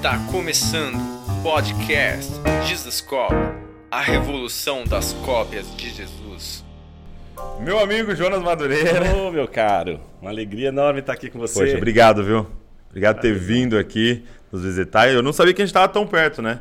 Está começando o podcast Jesus Cop, a revolução das cópias de Jesus. Meu amigo Jonas Madureira. Ô, meu caro, uma alegria enorme estar aqui com você. Poxa, obrigado, viu? Obrigado por ter vindo aqui nos visitar. Eu não sabia que a gente estava tão perto, né?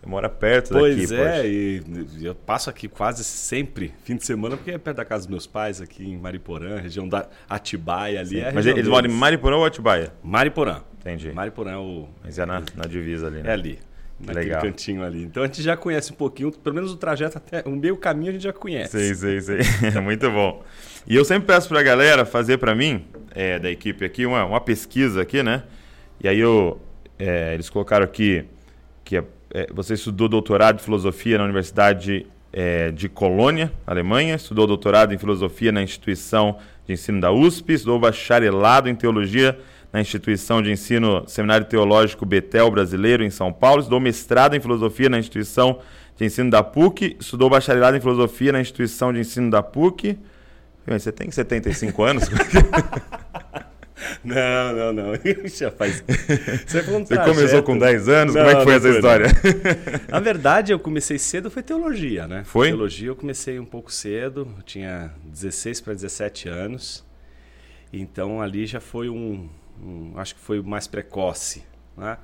Você mora perto pois daqui. Pois é, e eu passo aqui quase sempre, fim de semana, porque é perto da casa dos meus pais, aqui em Mariporã, região da Atibaia ali. É Mas eles moram em Mariporã ou Atibaia? Mariporã. Entendi. Mariporã é o. Mas é na, na divisa ali, né? É ali. Naquele Legal. cantinho ali. Então a gente já conhece um pouquinho, pelo menos o trajeto até o meio caminho a gente já conhece. Sei, sei, sei. Muito bom. E eu sempre peço pra galera fazer pra mim, é, da equipe aqui, uma, uma pesquisa aqui, né? E aí eu, é, eles colocaram aqui que é, é, você estudou doutorado em filosofia na Universidade é, de Colônia, Alemanha, estudou doutorado em filosofia na instituição de ensino da USP, estudou bacharelado em teologia na instituição de ensino Seminário Teológico Betel Brasileiro, em São Paulo, estudou mestrado em filosofia na instituição de ensino da PUC, estudou bacharelado em filosofia na instituição de ensino da PUC. Você tem 75 anos? Não, não, não. Já faz. Você, um Você começou com 10 anos? Não, Como é que foi essa foi, história? Não. Na verdade, eu comecei cedo, foi teologia, né? Foi? Teologia eu comecei um pouco cedo, eu tinha 16 para 17 anos. Então ali já foi um, um, acho que foi mais precoce, né?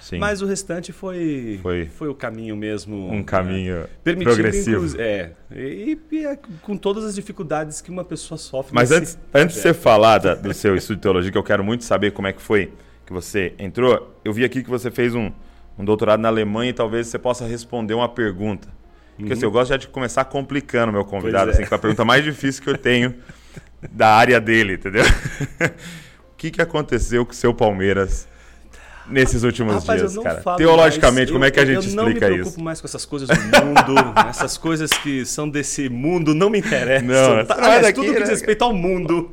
Sim. Mas o restante foi, foi, foi o caminho mesmo. Um caminho né? progressivo. É. E, e, e, com todas as dificuldades que uma pessoa sofre. Mas antes, antes de você falar da, do seu estudo de teologia, que eu quero muito saber como é que foi que você entrou, eu vi aqui que você fez um, um doutorado na Alemanha e talvez você possa responder uma pergunta. Porque uhum. assim, eu gosto já de começar complicando meu convidado, é. assim, que é a pergunta mais difícil que eu tenho da área dele, entendeu? o que, que aconteceu com o seu Palmeiras nesses últimos Rapaz, dias, eu cara? Teologicamente, mais. como é que a eu, gente eu explica isso? Eu não me preocupo isso? mais com essas coisas do mundo, essas coisas que são desse mundo não me interessam. Não, tá, é aliás, daqui, tudo que né? diz respeito ao mundo.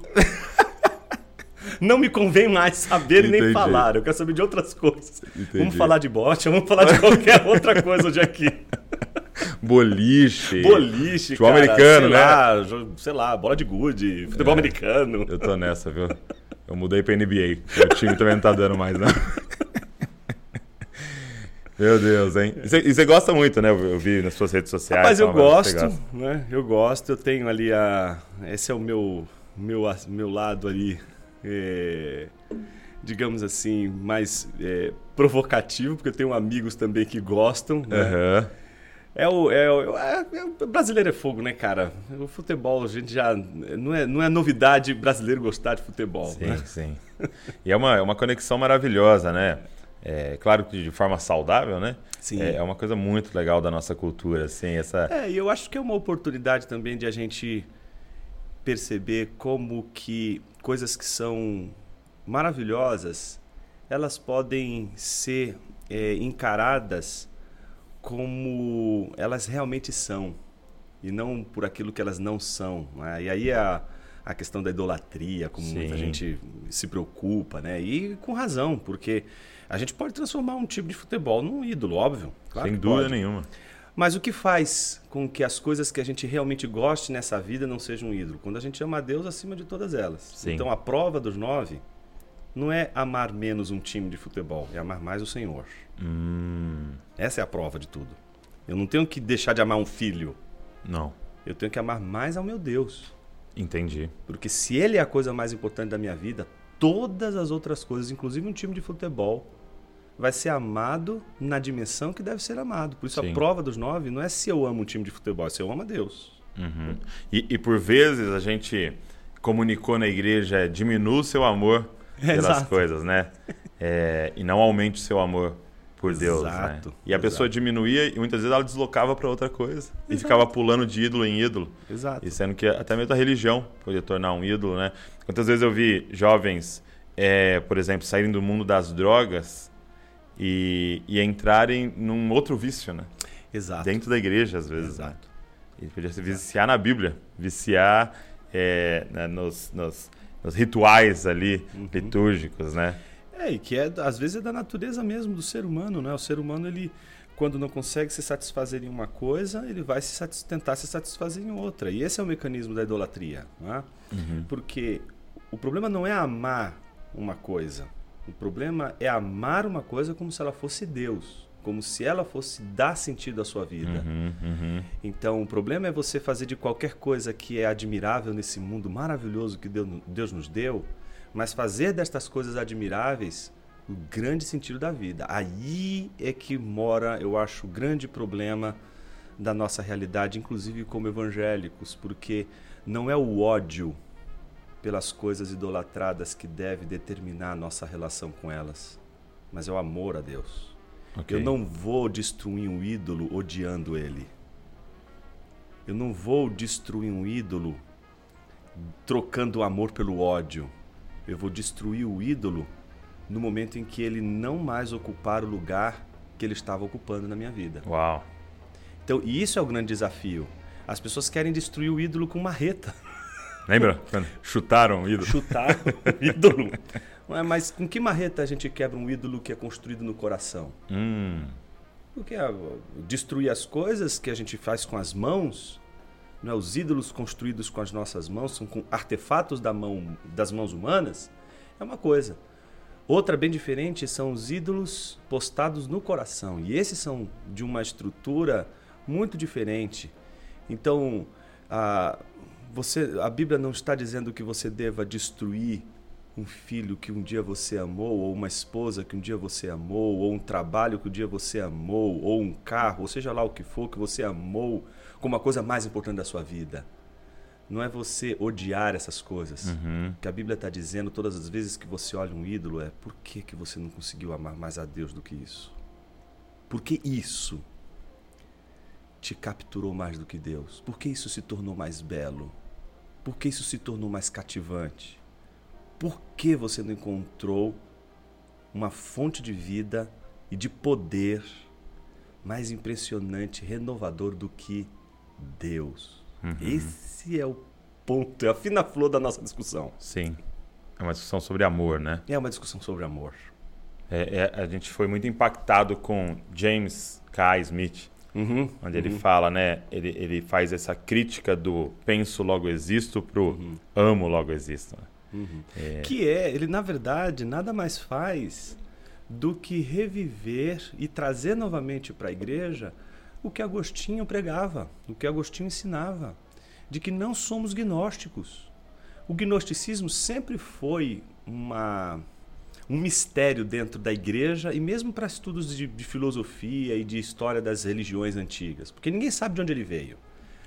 não me convém mais saber e nem Entendi. falar. Eu quero saber de outras coisas. Entendi. Vamos falar de bote, vamos falar de qualquer outra coisa hoje aqui. Boliche. Boliche, Futebol cara, americano, sei né? Lá, sei lá, bola de gude, futebol É. americano. Eu tô nessa, viu? Eu mudei pra NBA. Meu time também não tá dando mais, não. Meu Deus, hein? E você- gosta muito, né? Eu vi nas suas redes sociais. Mas eu gosto, né? Eu gosto, eu tenho ali a. Esse é o meu, meu, meu lado ali, é, digamos assim, mais é, provocativo, porque eu tenho amigos também que gostam. né? Aham. É o, é, o- é- é o brasileiro é fogo, né, cara? O futebol, a gente já. Não é, não é novidade brasileiro gostar de futebol. Sim, né? sim. E é uma, é uma conexão maravilhosa, né? É, claro que de forma saudável, né? Sim. É, é uma coisa muito legal da nossa cultura, assim, essa... É, e eu acho que é uma oportunidade também de a gente perceber como que coisas que são maravilhosas, elas podem ser é, encaradas como elas realmente são e não por aquilo que elas não são. né? E aí a, a questão da idolatria, como Sim. muita gente se preocupa, né? E com razão, porque a gente pode transformar um time de futebol num ídolo, óbvio. Claro sem dúvida pode. nenhuma. Mas o que faz com que as coisas que a gente realmente goste nessa vida não sejam um ídolo? Quando a gente ama a Deus acima de todas elas. Sim. Então a prova dos nove não é amar menos um time de futebol, é amar mais o Senhor. Hum, Essa é a prova de tudo. Eu não tenho que deixar de amar um filho, não, eu tenho que amar mais ao meu Deus. entendi. Porque se ele é a coisa mais importante da minha vida, todas as outras coisas, inclusive um time de futebol, vai ser amado na dimensão que deve ser amado. Por isso Sim. a prova dos nove não é se eu amo um time de futebol, é se eu amo a Deus. Uhum. E, e por vezes a gente comunicou na igreja, diminua o seu amor pelas Exato. coisas, né? É, e não aumente o seu amor por Deus, né? Exato, E a pessoa exato. diminuía e muitas vezes ela deslocava para outra coisa e Exato. ficava pulando de ídolo em ídolo. Exato. E sendo que até mesmo a religião podia tornar um ídolo, né? Quantas vezes eu vi jovens, é, por exemplo, saírem do mundo das drogas e, e entrarem num outro vício, né? Exato. Dentro da igreja, às vezes. né? Exato. E podia se viciar na Bíblia, viciar é, né, nos, nos- nos rituais ali Uhum. litúrgicos, né? É, e que é, às vezes é da natureza mesmo do ser humano, né? O ser humano, ele, quando não consegue se satisfazer em uma coisa, ele vai se tentar se satisfazer em outra. E esse é o mecanismo da idolatria, não é? Porque o problema não é amar uma coisa. O problema é amar uma coisa como se ela fosse Deus, como se ela fosse dar sentido à sua vida. Uhum, uhum. Então, o problema é você fazer de qualquer coisa que é admirável nesse mundo maravilhoso que Deus, Deus nos deu, mas fazer destas coisas admiráveis o grande sentido da vida. Aí é que mora, eu acho, o grande problema da nossa realidade, inclusive como evangélicos, porque não é o ódio pelas coisas idolatradas que deve determinar a nossa relação com elas, mas é o amor a Deus. Ok. Eu não vou destruir um ídolo odiando ele. Eu não vou destruir um ídolo trocando o amor pelo ódio. Eu vou destruir o ídolo no momento em que ele não mais ocupar o lugar que ele estava ocupando na minha vida. Uau. Então, e isso é o grande desafio. As pessoas querem destruir o ídolo com marreta. Lembra quando chutaram o ídolo? Chutar o ídolo. Mas com que marreta a gente quebra um ídolo que é construído no coração? Hum, Porque ah, destruir as coisas que a gente faz com as mãos, não é? os ídolos construídos com as nossas mãos, são com artefatos da mão, das mãos humanas, é uma coisa. Outra bem diferente são os ídolos postados no coração. E esses são de uma estrutura muito diferente. Então, a, você, a Bíblia não está dizendo que você deva destruir um filho que um dia você amou, ou uma esposa que um dia você amou, ou um trabalho que um dia você amou, ou um carro, ou seja lá o que for que você amou como a coisa mais importante da sua vida. Não é você odiar essas coisas. uhum. O que a Bíblia está dizendo todas as vezes que você olha um ídolo é por que, que você não conseguiu amar mais a Deus do que isso? Por que isso te capturou mais do que Deus? Por que isso se tornou mais belo? Por que isso se tornou mais cativante? Por que você não encontrou uma fonte de vida e de poder mais impressionante, renovador do que Deus? Esse é o ponto, é a fina flor da nossa discussão. Sim. É uma discussão sobre amor, né? É uma discussão sobre amor. É, é, a gente foi muito impactado com James K. Smith, Uhum, onde ele fala, né? Ele, ele faz essa crítica do penso logo existo pro amo logo existo. né? É, Que é, ele na verdade nada mais faz do que reviver e trazer novamente para a igreja o que Agostinho pregava, o que Agostinho ensinava, de que não somos gnósticos. O gnosticismo sempre foi uma, um mistério dentro da igreja e mesmo para estudos de, de filosofia e de história das religiões antigas, porque ninguém sabe de onde ele veio.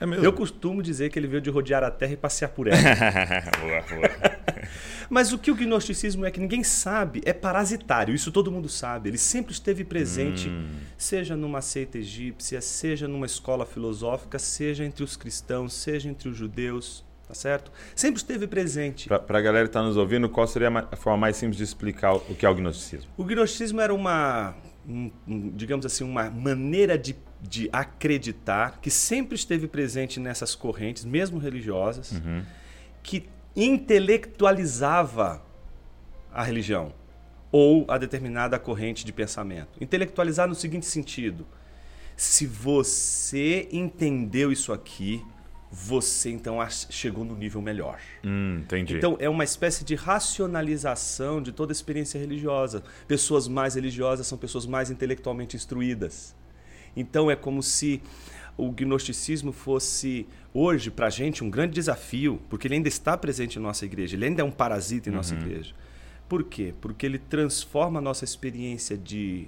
é. Eu costumo dizer que ele veio de rodear a terra e passear por ela. boa, boa. Mas o que o gnosticismo é que ninguém sabe é parasitário, isso todo mundo sabe. Ele sempre esteve presente, Hum. seja numa seita egípcia, seja numa escola filosófica, seja entre os cristãos, seja entre os judeus, tá certo? Sempre esteve presente. Pra, pra galera que tá nos ouvindo, qual seria a ma- a forma mais simples de explicar o o que é o gnosticismo? O gnosticismo era uma, um- um, digamos assim, uma maneira de, de acreditar que sempre esteve presente nessas correntes, mesmo religiosas, Uhum. que intelectualizava a religião ou a determinada corrente de pensamento. Intelectualizar no seguinte sentido: se você entendeu isso aqui, você então chegou no nível melhor. Hum, entendi. Então é uma espécie de racionalização de toda a experiência religiosa. Pessoas mais religiosas são pessoas mais intelectualmente instruídas. Então é como se o gnosticismo fosse hoje para a gente um grande desafio, porque ele ainda está presente em nossa igreja, ele ainda é um parasita em nossa igreja. Por quê? Porque ele transforma a nossa experiência de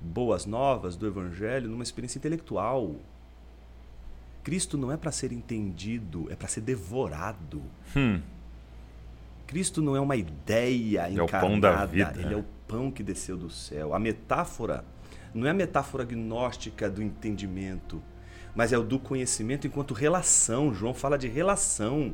boas novas do evangelho numa experiência intelectual. Cristo não é para ser entendido, é para ser devorado. Hum, Cristo não é uma ideia é o encarnada, pão da vida, ele né? é o pão que desceu do céu. A metáfora não é a metáfora gnóstica do entendimento, mas é o do conhecimento enquanto relação. João fala de relação.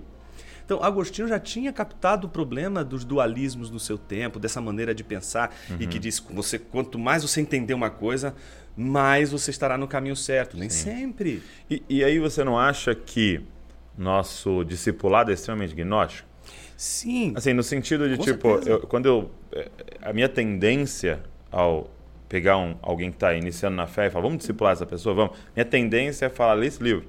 Então, Agostinho já tinha captado o problema dos dualismos no seu tempo, dessa maneira de pensar, e Uhum. que diz que você, quanto mais você entender uma coisa, mais você estará no caminho certo. Nem sempre. E, e aí você não acha que nosso discipulado é extremamente gnóstico? Sim. Assim, no sentido de, Com tipo, eu- quando eu. eh, A minha tendência ao pegar um, alguém que está iniciando na fé e falar, vamos discipular essa pessoa, vamos. Minha tendência é falar, lê esse livro.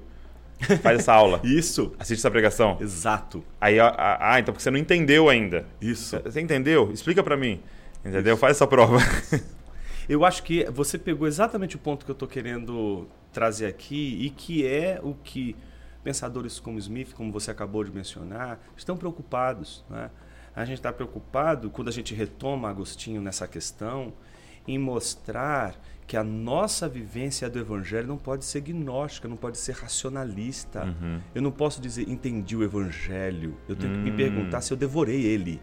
Faz essa aula. Isso. Assiste essa pregação. Exato. Aí, ah, então porque você não entendeu ainda. Isso. Você entendeu? Explica pra mim. Entendeu? Faz essa prova. Eu acho que você pegou exatamente o ponto que eu estou querendo trazer aqui e que é o que pensadores como Smith, como você acabou de mencionar, estão preocupados. Né? A gente está preocupado, quando a gente retoma Agostinho nessa questão, em mostrar que a nossa vivência do Evangelho não pode ser gnóstica, não pode ser racionalista. Uhum. Eu não posso dizer entendi o Evangelho. Eu tenho hum. que me hum. perguntar se eu devorei ele.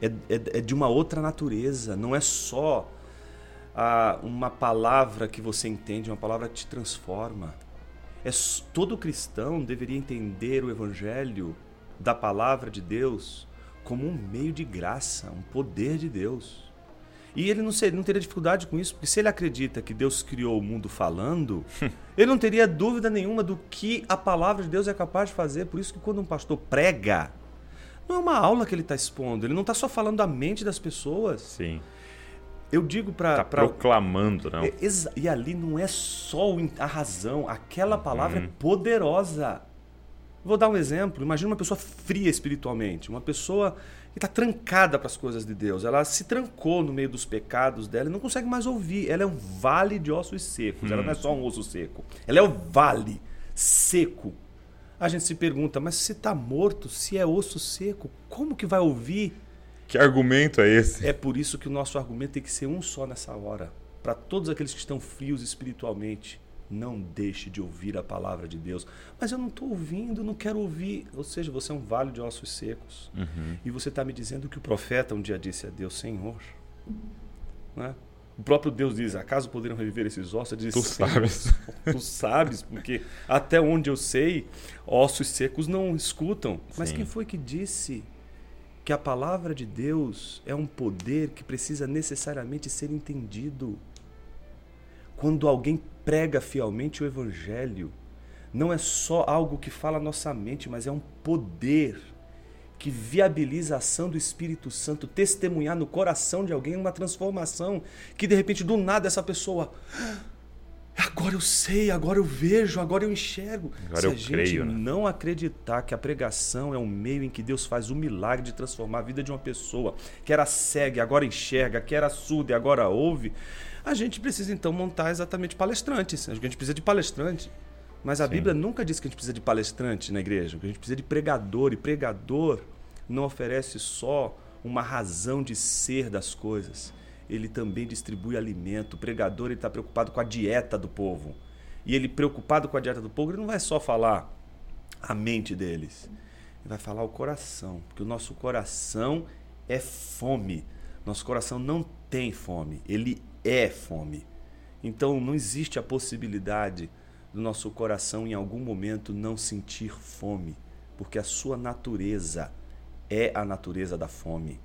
É, é, é de uma outra natureza, não é só ah, uma palavra que você entende, uma palavra que te transforma. É, todo cristão deveria entender o Evangelho da palavra de Deus como um meio de graça, um poder de Deus. E ele não, seria, não teria dificuldade com isso, porque se ele acredita que Deus criou o mundo falando, ele não teria dúvida nenhuma do que a palavra de Deus é capaz de fazer. Por isso que quando um pastor prega, não é uma aula que ele está expondo, ele não está só falando da mente das pessoas. Sim. Eu digo para. Está pra... proclamando, não? É, e ali não é só a razão, aquela palavra é uhum. poderosa. Vou dar um exemplo. Imagina uma pessoa fria espiritualmente, uma pessoa está trancada para as coisas de Deus. Ela se trancou no meio dos pecados dela e não consegue mais ouvir. Ela é um vale de ossos secos. Hum. Ela não é só um osso seco. Ela é o vale seco. A gente se pergunta, mas se está morto, se é osso seco, como que vai ouvir? Que argumento é esse? É por isso que o nosso argumento tem que ser um só nessa hora. Para todos aqueles que estão frios espiritualmente não deixe de ouvir a palavra de Deus. Mas eu não estou ouvindo, não quero ouvir. Ou seja, você é um vale de ossos secos. Uhum. E você está me dizendo que o profeta um dia disse a Deus: Senhor. Né? O próprio Deus diz: acaso poderiam reviver esses ossos? Diz, tu sabes. Tu sabes, porque até onde eu sei, ossos secos não escutam. Mas Sim. quem foi que disse que a palavra de Deus é um poder que precisa necessariamente ser entendido? Quando alguém prega fielmente o Evangelho, não é só algo que fala nossa mente, mas é um poder que viabiliza a ação do Espírito Santo, testemunhar no coração de alguém uma transformação que de repente do nada essa pessoa agora eu sei, agora eu vejo, agora eu enxergo. Agora Se eu a gente creio, né? não acreditar que a pregação é um meio em que Deus faz o milagre de transformar a vida de uma pessoa que era cega, agora enxerga, que era surda e agora ouve, a gente precisa então montar exatamente palestrantes. A gente precisa de palestrante. Mas a Sim. Bíblia nunca diz que a gente precisa de palestrante na igreja, que a gente precisa de pregador. E pregador não oferece só uma razão de ser das coisas. Ele também distribui alimento. O pregador está preocupado com a dieta do povo. E ele, preocupado com a dieta do povo, ele não vai só falar a mente deles. Ele vai falar o coração. Porque o nosso coração é fome. Nosso coração não tem fome. Ele é fome. Então não existe a possibilidade do nosso coração em algum momento não sentir fome, porque a sua natureza é a natureza da fome.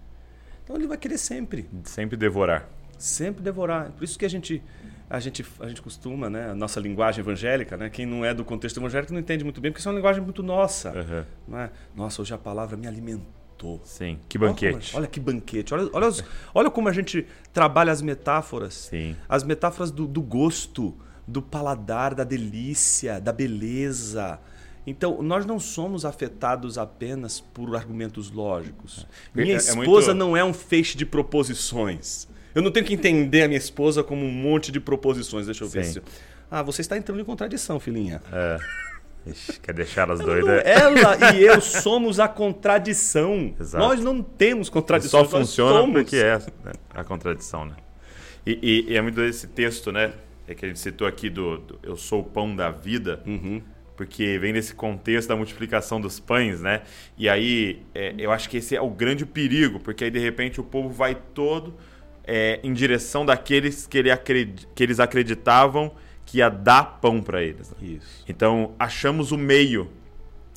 Então ele vai querer sempre, sempre devorar. Sempre devorar. Por isso que a gente a gente a gente costuma, né, a nossa linguagem evangélica, né, quem não é do contexto evangélico não entende muito bem, porque isso é uma linguagem muito nossa. Uhum. Não é? Nossa, hoje a palavra me alimentou Sim, que banquete. Olha, olha que banquete. Olha, olha, os, olha como a gente trabalha as metáforas. Sim. As metáforas do, do gosto, do paladar, da delícia, da beleza. Então, nós não somos afetados apenas por argumentos lógicos. É, minha é, esposa é muito... não é um feixe de proposições. Eu não tenho que entender a minha esposa como um monte de proposições. Deixa eu ver se. Ah, você está entrando em contradição, filhinha. É. Ixi, quer deixar as doidas? Ela e eu somos a contradição. Exato. Nós não temos contradição. Só funciona somos. porque é a contradição, né? E, e, e, é muito esse texto, né? É que a gente citou aqui do, do Eu sou o pão da vida. Uhum. Porque vem desse contexto da multiplicação dos pães, né? E aí, é, eu acho que esse é o grande perigo, porque aí de repente o povo vai todo é, em direção daqueles que, ele acred... que eles acreditavam que ia dar pão para eles. Né? Isso. Então, achamos o meio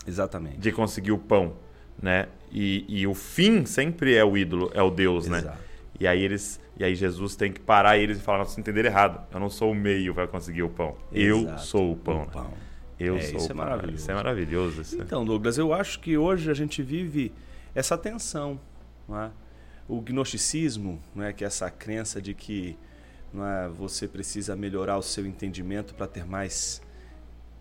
Exatamente. de conseguir o pão, né? E, e o fim sempre é o ídolo, é o Deus, né? Exato. né? E aí eles, e aí Jesus tem que parar eles e falar, vocês entenderam errado. Eu não sou o meio para conseguir o pão. Exato. Eu sou o pão. O pão. Eu é, sou isso o é maravilhoso. Isso é maravilhoso. Isso. Então, Douglas, eu acho que hoje a gente vive essa tensão, não é? O gnosticismo, não é que é essa crença de que é? você precisa melhorar o seu entendimento para ter mais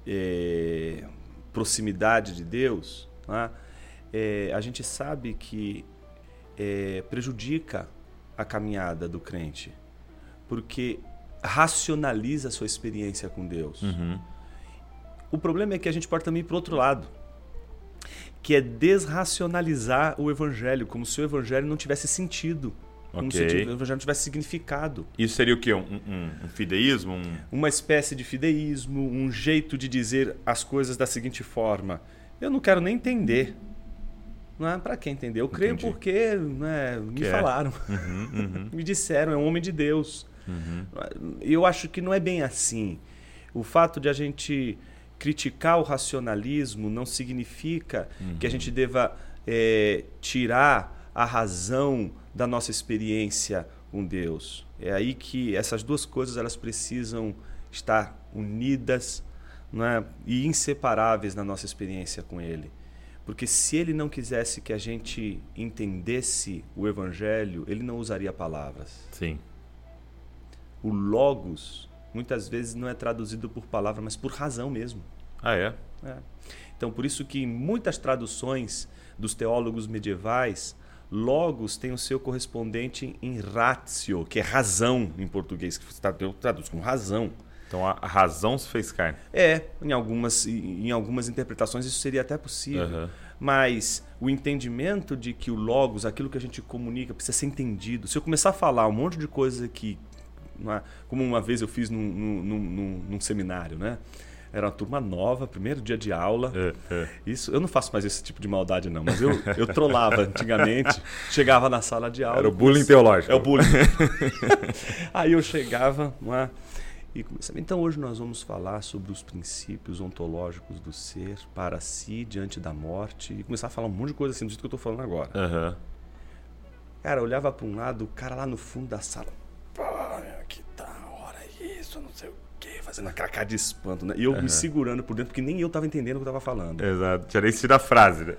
é, proximidade de Deus. É? É, a gente sabe que é, prejudica a caminhada do crente, porque racionaliza a sua experiência com Deus. Uhum. O problema é que a gente pode também ir para outro lado, que é desracionalizar o evangelho, como se o evangelho não tivesse sentido. Como Ok. se o evangelho não tivesse significado. Isso seria o quê? Um, um, um fideísmo? Um... Uma espécie de fideísmo, um jeito de dizer as coisas da seguinte forma: eu não quero nem entender. Não é para quem entender. Eu creio Entendi. porque né, me é. falaram, Uhum, uhum, me disseram, é um homem de Deus. uhum. Eu acho que não é bem assim. O fato de a gente criticar o racionalismo não significa que a gente deva eh, tirar a razão da nossa experiência com Deus. É aí que essas duas coisas elas precisam estar unidas não é? e inseparáveis na nossa experiência com Ele. Porque se Ele não quisesse que a gente entendesse o Evangelho, Ele não usaria palavras. Sim. O logos muitas vezes não é traduzido por palavra, mas por razão mesmo. Ah, é? É. Então, por isso que em muitas traduções dos teólogos medievais, logos tem o seu correspondente em ratio, que é razão em português, que está traduz como razão. Então a, razão se fez carne. É, em algumas, em algumas interpretações isso seria até possível. Aham. Mas o entendimento de que o logos, aquilo que a gente comunica, precisa ser entendido. Se eu começar a falar um monte de coisa que. é? Como uma vez eu fiz num, num, num- num seminário, né? Era uma turma nova, primeiro dia de aula. É, é. Isso, eu não faço mais esse tipo de maldade, não, mas eu, eu trollava antigamente. Chegava na sala de aula. Era o bullying teológico. É o bullying. Aí eu chegava lá e começava. Então hoje nós vamos falar sobre os princípios ontológicos do ser para si diante da morte. E começar a falar um monte de coisa assim do jeito que eu estou falando agora. Aham. Cara, eu olhava para um lado, o cara lá no fundo da sala. Pô, que da hora isso, não sei o. Fazendo aquela cara de espanto, né? E eu me segurando por dentro, porque nem eu estava entendendo o que eu estava falando. Exato. Tinha nem sido a frase, né?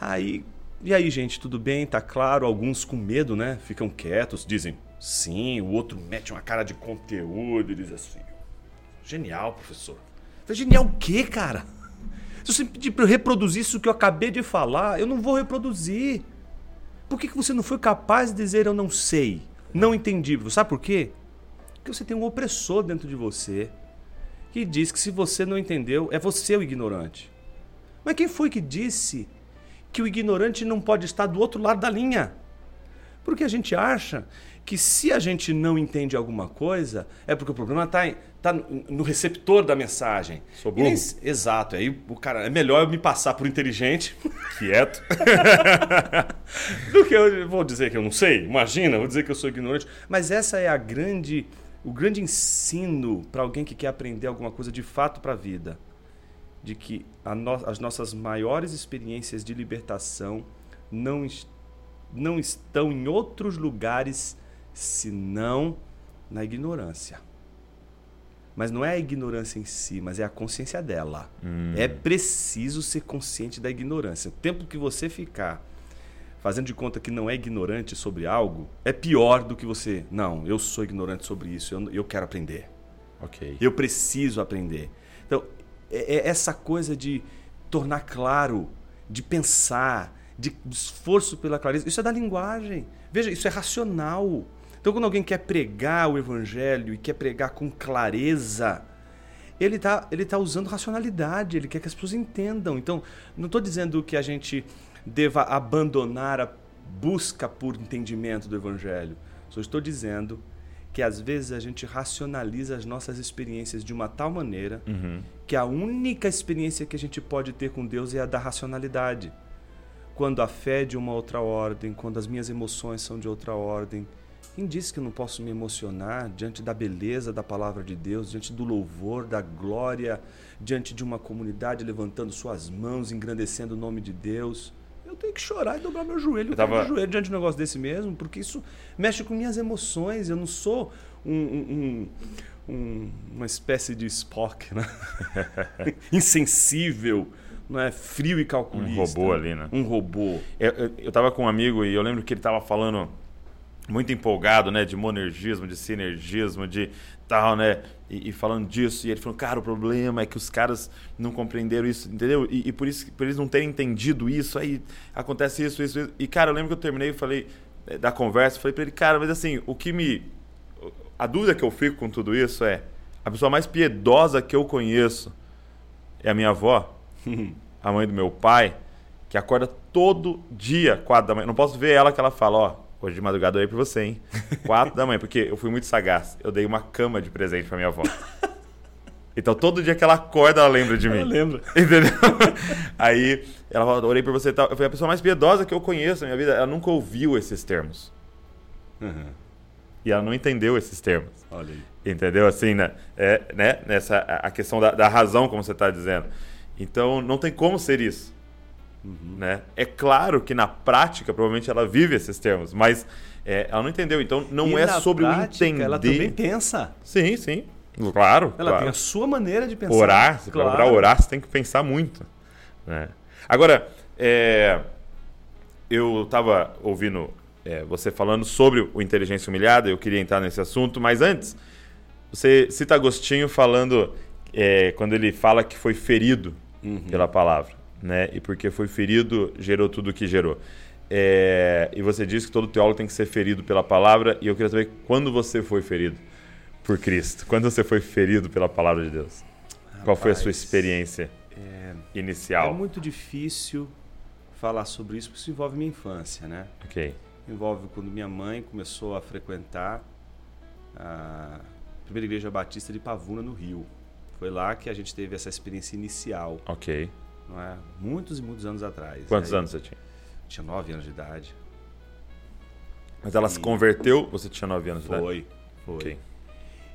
Aí, e aí, gente, tudo bem? Tá claro? Alguns com medo, né? Ficam quietos, dizem sim. O outro mete uma cara de conteúdo e diz assim: Genial, professor. Falei, Genial o quê, cara? Se você pedir pra eu reproduzir isso que eu acabei de falar, eu não vou reproduzir. Por que, que você não foi capaz de dizer eu não sei? Não entendi. Sabe por quê? Porque você tem um opressor dentro de você que diz que se você não entendeu, é você o ignorante. Mas quem foi que disse que o ignorante não pode estar do outro lado da linha? Porque a gente acha que se a gente não entende alguma coisa, é porque o problema está tá no receptor da mensagem. Sou burro. exato. Aí o cara, é melhor eu me passar por inteligente Quieto. do que eu vou dizer que eu não sei. Imagina, vou dizer que eu sou ignorante. Mas essa é a grande, o grande ensino para alguém que quer aprender alguma coisa de fato para a vida, de que a no- as nossas maiores experiências de libertação não, não estão em outros lugares senão na ignorância. Mas não é a ignorância em si, mas é a consciência dela. É preciso ser consciente da ignorância. O tempo que você ficar fazendo de conta que não é ignorante sobre algo, é pior do que você. Não, eu sou ignorante sobre isso, eu, eu quero aprender. ok. Eu preciso aprender. Então, é, é essa coisa de tornar claro, de pensar, de esforço pela clareza, isso é da linguagem. Veja, isso é racional. Então, quando alguém quer pregar o evangelho e quer pregar com clareza, ele está ele tá usando racionalidade, ele quer que as pessoas entendam. Então, não estou dizendo que a gente deva abandonar a busca por entendimento do evangelho. Só estou dizendo que às vezes a gente racionaliza as nossas experiências de uma tal maneira Uhum. que a única experiência que a gente pode ter com Deus é a da racionalidade. Quando a fé é de uma outra ordem, quando as minhas emoções são de outra ordem. Quem disse que eu não posso me emocionar diante da beleza da palavra de Deus, diante do louvor, da glória, diante de uma comunidade levantando suas mãos, engrandecendo o nome de Deus? Eu tenho que chorar e dobrar meu joelho, eu tava- joelho diante de um negócio desse mesmo, porque isso mexe com minhas emoções. Eu não sou um, um- um- um- uma espécie de Spock, né? insensível, não é frio e calculista. Um robô ali, né? Um robô. Eu tava com um amigo e eu lembro que ele tava falando muito empolgado, né? De monergismo, de sinergismo, de tal, né? E, e, falando disso, e ele falou, cara, o problema é que os caras não compreenderam isso, entendeu? E, e, por isso, por eles não terem entendido isso, aí acontece isso, isso, isso. E, cara, eu lembro que eu terminei e falei eh, da conversa, falei para ele, cara, mas assim, o que me. A dúvida que eu fico com tudo isso é: a pessoa mais piedosa que eu conheço é a minha avó, a mãe do meu pai, que acorda todo dia, quatro da manhã. Não posso ver ela que ela fala, ó, hoje de madrugada eu dei pra você, hein? Quatro da manhã, porque eu fui muito sagaz. Eu dei uma cama de presente pra minha avó. Então todo dia que ela acorda, ela lembra de mim. Ela lembra. Entendeu? Aí ela fala, orei por você e tal. Eu fui a pessoa mais piedosa que eu conheço na minha vida. Ela nunca ouviu esses termos. Uhum. E ela não entendeu esses termos. Olha aí. Entendeu? Assim, né? É, né? Nessa, a questão da, da razão, como você está dizendo. Então, não tem como ser isso. Uhum. Né? É claro que na prática, provavelmente ela vive esses termos, mas é, ela não entendeu. Então, não E é sobre prática, o entender. Ela também pensa. Sim, sim. Claro. Ela claro. tem a sua maneira de pensar. Orar, claro. para orar, você tem que pensar muito. né? Agora, é, eu estava ouvindo é, você falando sobre o inteligência humilhada, eu queria entrar nesse assunto, mas antes, você cita Agostinho falando, é, quando ele fala que foi ferido Uhum. pela palavra, né? E porque foi ferido, gerou tudo o que gerou. É, e você disse que todo teólogo tem que ser ferido pela palavra, e eu queria saber quando você foi ferido por Cristo, quando você foi ferido pela palavra de Deus. Qual foi a sua Rapaz, experiência É inicial? muito difícil falar sobre isso, porque isso envolve minha infância, né? Ok. Envolve quando minha mãe começou a frequentar a primeira igreja batista de Pavuna, no Rio. Foi lá que a gente teve essa experiência inicial, Ok. Não é? Muitos e muitos anos atrás. Quantos Aí, anos você tinha? Tinha nove anos de idade. Mas ela se E- converteu, você tinha 9 anos de idade? Foi, foi. Ok.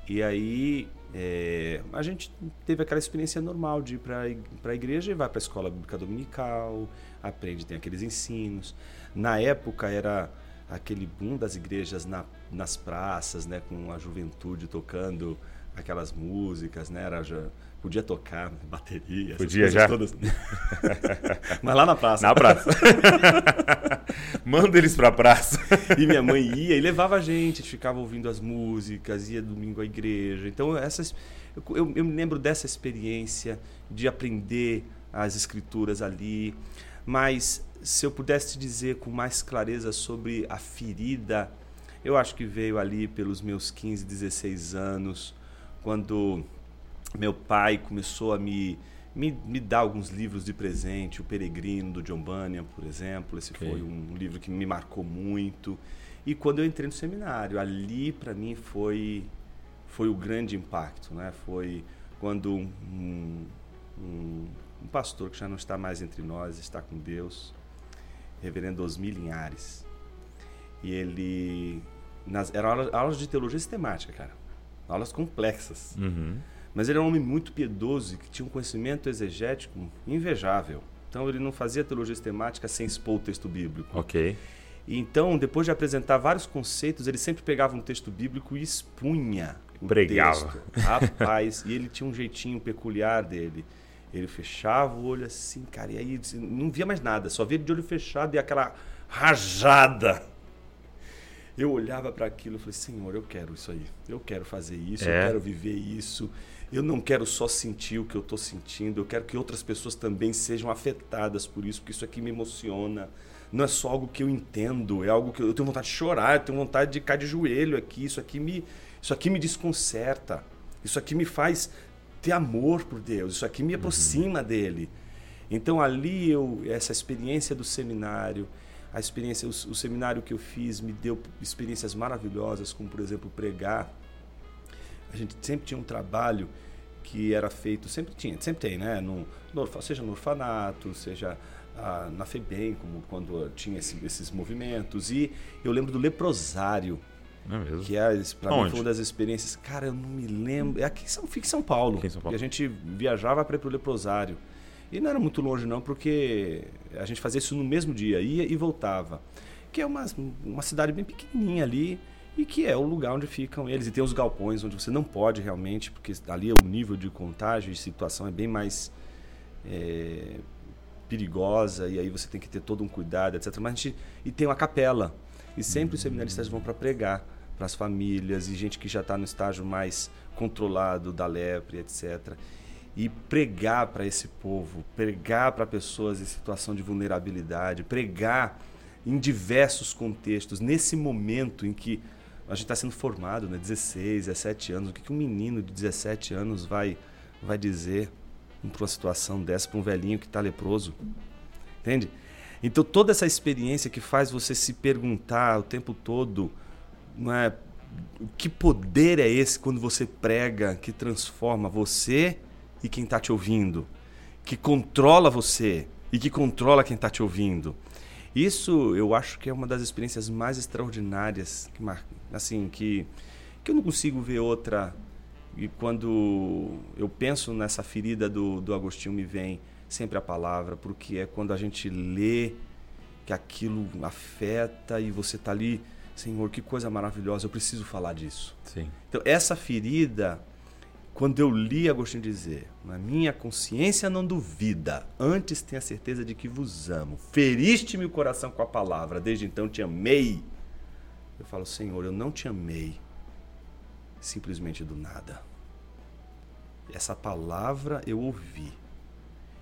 E aí é, a gente teve aquela experiência normal de ir para a igreja e vai para a escola bíblica dominical, aprende, tem aqueles ensinos. Na época era aquele boom das igrejas na- nas praças, né, com a juventude tocando aquelas músicas, né, era já, podia tocar bateria, Podia já? todas. Mas lá na praça. Na praça. Manda eles pra praça. E minha mãe ia e levava a gente, a gente ficava ouvindo as músicas, ia domingo à igreja. Então, essas, eu, eu- eu me lembro dessa experiência de aprender as escrituras ali. Mas se eu pudesse te dizer com mais clareza sobre a ferida, eu acho que veio ali pelos meus 15, 16 anos, quando meu pai começou a me, me, me dar alguns livros de presente, O Peregrino, do John Bunyan, por exemplo. Esse Ok. foi um livro que me marcou muito. E quando eu entrei no seminário, ali para mim foi, foi o grande impacto. Né? Foi quando um, um, um pastor que já não está mais entre nós, está com Deus, reverendo Osmi Linhares. E ele... Nas, eram aulas, aulas de teologia sistemática, cara. Aulas complexas. Uhum. Mas ele era um homem muito piedoso e que tinha um conhecimento exegético invejável. Então ele não fazia teologia sistemática sem expor o texto bíblico. Ok. E então, depois de apresentar vários conceitos, ele sempre pegava um texto bíblico e expunha o Pregava. texto. Rapaz, e ele tinha um jeitinho peculiar dele. Ele fechava o olho assim, cara, e aí não via mais nada, só via de olho fechado e aquela rajada. Eu olhava para aquilo e falei, Senhor, eu quero isso aí. Eu quero fazer isso, É. eu quero viver isso. Eu não quero só sentir o que eu estou sentindo, eu quero que outras pessoas também sejam afetadas por isso, porque isso aqui me emociona. Não é só algo que eu entendo, é algo que eu, eu tenho vontade de chorar, eu tenho vontade de cair de joelho aqui. Isso aqui me, isso aqui me desconcerta. Isso aqui me faz ter amor por Deus. Isso aqui me aproxima dele. Então ali eu essa experiência do seminário, a experiência o, o seminário que eu fiz me deu experiências maravilhosas, como por exemplo pregar. A gente sempre tinha um trabalho que era feito, sempre tinha, sempre tem, né? No, no seja no orfanato, seja ah, na FEBEM, como quando tinha esse- esses movimentos. E eu lembro do leprosário, é que é, para mim Onde? foi uma das experiências. Cara, eu não me lembro. É aqui em São, fica em São Paulo. Aqui em São Paulo. E a gente viajava para ir pro leprosário. E não era muito longe, não, porque a gente fazia isso no mesmo dia, ia e voltava. Que é uma, uma cidade bem pequenininha ali e que é o lugar onde ficam eles. E tem os galpões onde você não pode realmente, porque ali o nível de contágio e situação é bem mais é, perigosa e aí você tem que ter todo um cuidado, etc. Mas a gente, e tem uma capela. E sempre os seminaristas vão para pregar para as famílias e gente que já está no estágio mais controlado da lepre, etc. E pregar para esse povo, pregar para pessoas em situação de vulnerabilidade, pregar em diversos contextos, nesse momento em que a gente está sendo formado, né, 16, 17 anos, o que, que um menino de 17 anos vai, vai dizer para uma situação dessa, para um velhinho que está leproso? Entende? Então toda essa experiência que faz você se perguntar o tempo todo, não é, que poder é esse quando você prega que transforma você e quem está te ouvindo, que controla você e que controla quem está te ouvindo. Isso eu acho que é uma das experiências mais extraordinárias, que, assim, que, que eu não consigo ver outra. E quando eu penso nessa ferida do, do Agostinho, me vem sempre a palavra, porque é quando a gente lê que aquilo afeta e você está ali, Senhor, que coisa maravilhosa, eu preciso falar disso. Sim. Então, essa ferida quando eu li Agostinho dizer, na minha consciência não duvida, antes tenha certeza de que vos amo. Feriste-me o coração com a palavra, desde então te amei. Eu falo, Senhor, eu não te amei simplesmente do nada. Essa palavra eu ouvi.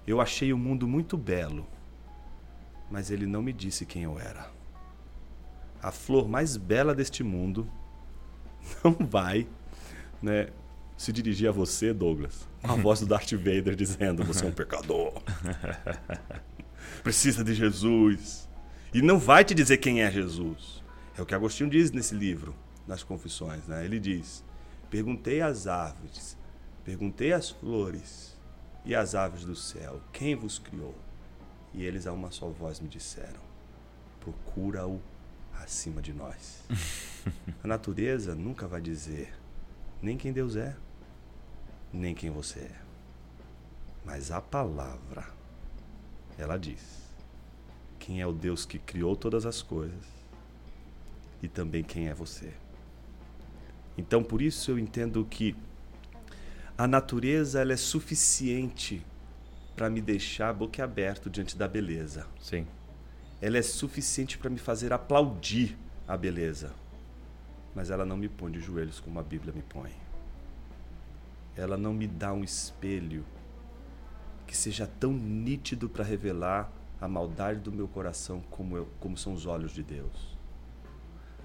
Eu achei o mundo muito belo, mas ele não me disse quem eu era. A flor mais bela deste mundo não vai né, se dirigir a você, Douglas, com a voz do Darth Vader dizendo: Você é um pecador. Precisa de Jesus. E não vai te dizer quem é Jesus. É o que Agostinho diz nesse livro, nas Confissões. Né? Ele diz: Perguntei às árvores, perguntei às flores e às aves do céu: Quem vos criou? E eles a uma só voz me disseram: Procura-o acima de nós. A natureza nunca vai dizer nem quem Deus é nem quem você é. Mas a palavra, ela diz quem é o Deus que criou todas as coisas e também quem é você. Então, por isso eu entendo que a natureza ela é suficiente para me deixar boquiaberto diante da beleza. Sim. Ela é suficiente para me fazer aplaudir a beleza. Mas ela não me põe de joelhos como a Bíblia me põe ela não me dá um espelho que seja tão nítido para revelar a maldade do meu coração como, eu, como são os olhos de Deus.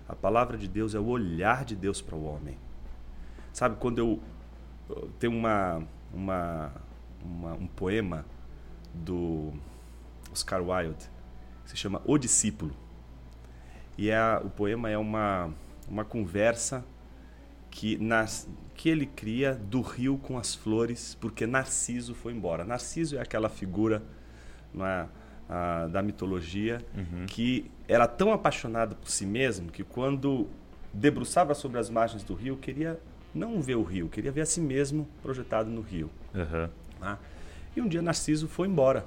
A palavra de Deus é o olhar de Deus para o homem. Sabe, quando eu, tem uma, uma, uma, um poema do Oscar Wilde que se chama O Discípulo. E é, o poema é uma, uma conversa que, nas, que ele cria do rio com as flores, porque Narciso foi embora. Narciso é aquela figura é, a, da mitologia uhum. que era tão apaixonado por si mesmo que quando debruçava sobre as margens do rio queria não ver o rio, queria ver a si mesmo projetado no rio. Uhum. E um dia Narciso foi embora.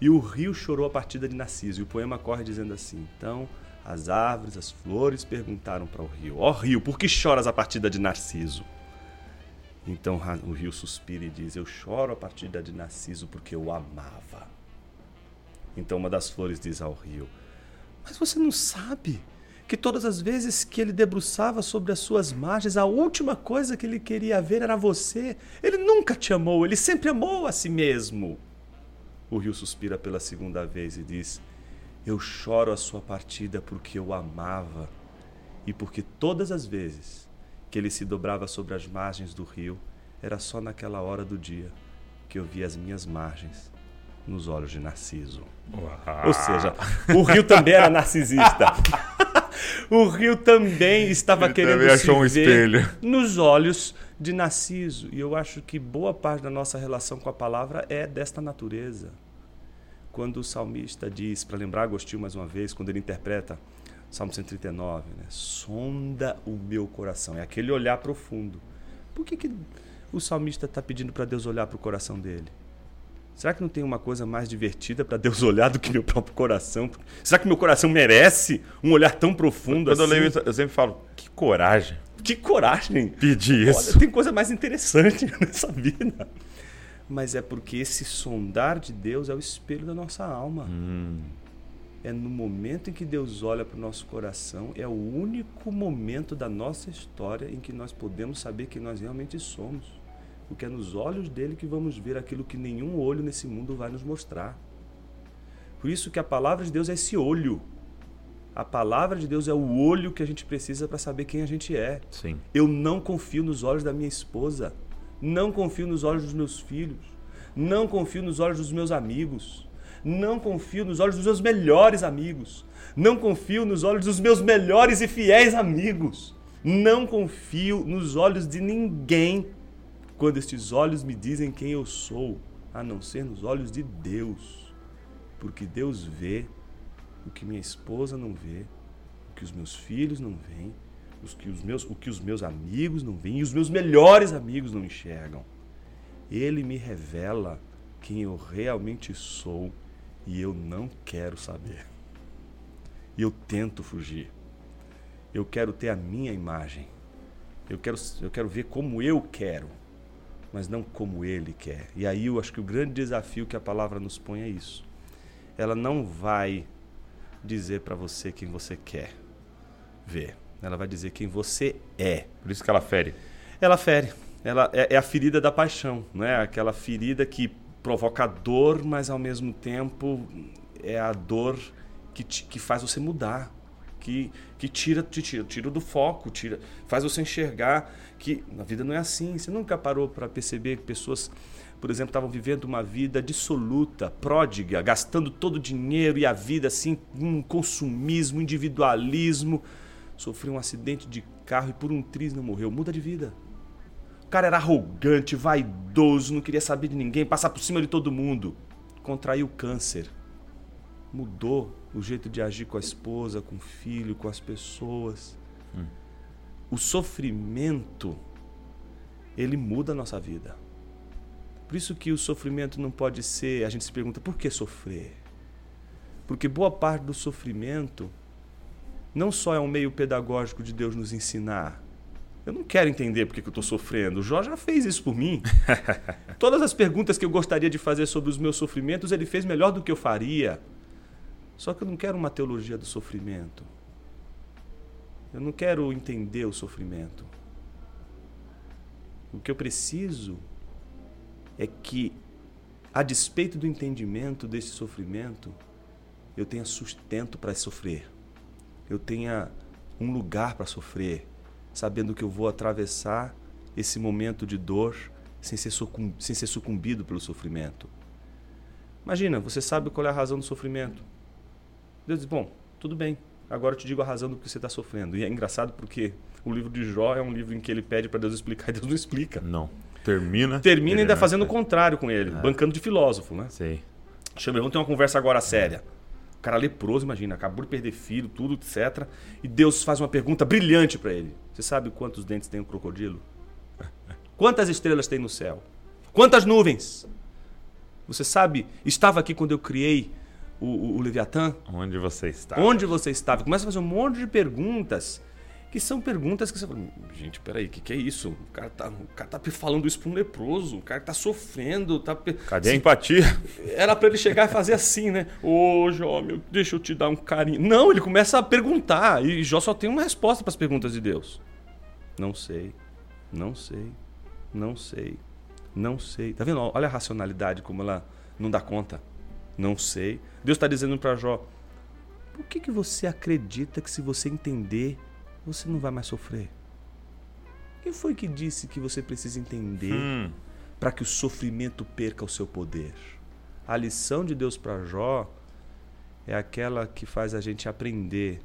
E o rio chorou a partida de Narciso. E o poema corre dizendo assim: então as árvores, as flores perguntaram para o rio: Ó oh, rio, por que choras a partida de Narciso? Então o rio suspira e diz: Eu choro a partida de Narciso porque eu amava. Então uma das flores diz ao rio: Mas você não sabe que todas as vezes que ele debruçava sobre as suas margens, a última coisa que ele queria ver era você. Ele nunca te amou, ele sempre amou a si mesmo. O rio suspira pela segunda vez e diz: eu choro a sua partida porque eu amava e porque todas as vezes que ele se dobrava sobre as margens do rio, era só naquela hora do dia que eu via as minhas margens nos olhos de Narciso. Uau. Ou seja, o rio também era narcisista. o rio também estava ele querendo também se um ver espelho. nos olhos de Narciso. E eu acho que boa parte da nossa relação com a palavra é desta natureza quando o salmista diz, para lembrar Agostinho mais uma vez, quando ele interpreta Salmo 139, né? sonda o meu coração. É aquele olhar profundo. Por que, que o salmista está pedindo para Deus olhar para o coração dele? Será que não tem uma coisa mais divertida para Deus olhar do que meu próprio coração? Será que meu coração merece um olhar tão profundo Quando assim? eu leio isso, eu sempre falo, que coragem Que coragem! pedir isso. Olha, tem coisa mais interessante nessa vida mas é porque esse sondar de Deus é o espelho da nossa alma. Hum. É no momento em que Deus olha para o nosso coração, é o único momento da nossa história em que nós podemos saber quem nós realmente somos. Porque é nos olhos dele que vamos ver aquilo que nenhum olho nesse mundo vai nos mostrar. Por isso que a palavra de Deus é esse olho. A palavra de Deus é o olho que a gente precisa para saber quem a gente é. Sim. Eu não confio nos olhos da minha esposa. Não confio nos olhos dos meus filhos. Não confio nos olhos dos meus amigos. Não confio nos olhos dos meus melhores amigos. Não confio nos olhos dos meus melhores e fiéis amigos. Não confio nos olhos de ninguém quando estes olhos me dizem quem eu sou, a não ser nos olhos de Deus. Porque Deus vê o que minha esposa não vê, o que os meus filhos não veem, os que os meus, o que os meus amigos não veem e os meus melhores amigos não enxergam. Ele me revela quem eu realmente sou e eu não quero saber. E eu tento fugir. Eu quero ter a minha imagem. Eu quero, eu quero ver como eu quero, mas não como ele quer. E aí eu acho que o grande desafio que a palavra nos põe é isso. Ela não vai dizer para você quem você quer ver. Ela vai dizer quem você é. Por isso que ela fere. Ela fere. Ela é, é a ferida da paixão, não é? Aquela ferida que provoca dor, mas ao mesmo tempo é a dor que, te, que faz você mudar, que, que tira, te tira, tira do foco, tira, faz você enxergar que a vida não é assim. Você nunca parou para perceber que pessoas, por exemplo, estavam vivendo uma vida dissoluta, pródiga, gastando todo o dinheiro e a vida assim, um consumismo, individualismo, sofreu um acidente de carro e por um triz não morreu. Muda de vida. O cara era arrogante, vaidoso, não queria saber de ninguém, passar por cima de todo mundo. Contraiu câncer. Mudou o jeito de agir com a esposa, com o filho, com as pessoas. Hum. O sofrimento, ele muda a nossa vida. Por isso que o sofrimento não pode ser. A gente se pergunta por que sofrer? Porque boa parte do sofrimento não só é um meio pedagógico de Deus nos ensinar. Eu não quero entender porque que eu estou sofrendo. O Jó já fez isso por mim. Todas as perguntas que eu gostaria de fazer sobre os meus sofrimentos, ele fez melhor do que eu faria. Só que eu não quero uma teologia do sofrimento. Eu não quero entender o sofrimento. O que eu preciso é que, a despeito do entendimento desse sofrimento, eu tenha sustento para sofrer. Eu tenha um lugar para sofrer, sabendo que eu vou atravessar esse momento de dor sem ser, sem ser sucumbido pelo sofrimento. Imagina, você sabe qual é a razão do sofrimento. Deus diz: Bom, tudo bem, agora eu te digo a razão do que você está sofrendo. E é engraçado porque o livro de Jó é um livro em que ele pede para Deus explicar e Deus não explica. Não. Termina. Termina ainda fazendo o contrário com ele, é. bancando de filósofo, né? Sei. Chama, vamos ter uma conversa agora séria. O cara leproso, imagina, acabou de perder filho, tudo, etc. E Deus faz uma pergunta brilhante para ele. Você sabe quantos dentes tem um crocodilo? Quantas estrelas tem no céu? Quantas nuvens? Você sabe, estava aqui quando eu criei o, o, o Leviatã? Onde você estava? Onde você estava? Começa a fazer um monte de perguntas que são perguntas que você fala, gente, peraí, o que, que é isso? O cara, tá, o cara tá falando isso para um leproso, o cara tá sofrendo, tá... Cadê a empatia? Era para ele chegar e fazer assim, né? Ô, Jó, meu, deixa eu te dar um carinho. Não, ele começa a perguntar, e Jó só tem uma resposta para as perguntas de Deus. Não sei, não sei, não sei, não sei. Tá vendo? Olha a racionalidade como ela não dá conta. Não sei. Deus está dizendo para Jó: por que, que você acredita que se você entender, você não vai mais sofrer? Quem foi que disse que você precisa entender hum. para que o sofrimento perca o seu poder? A lição de Deus para Jó é aquela que faz a gente aprender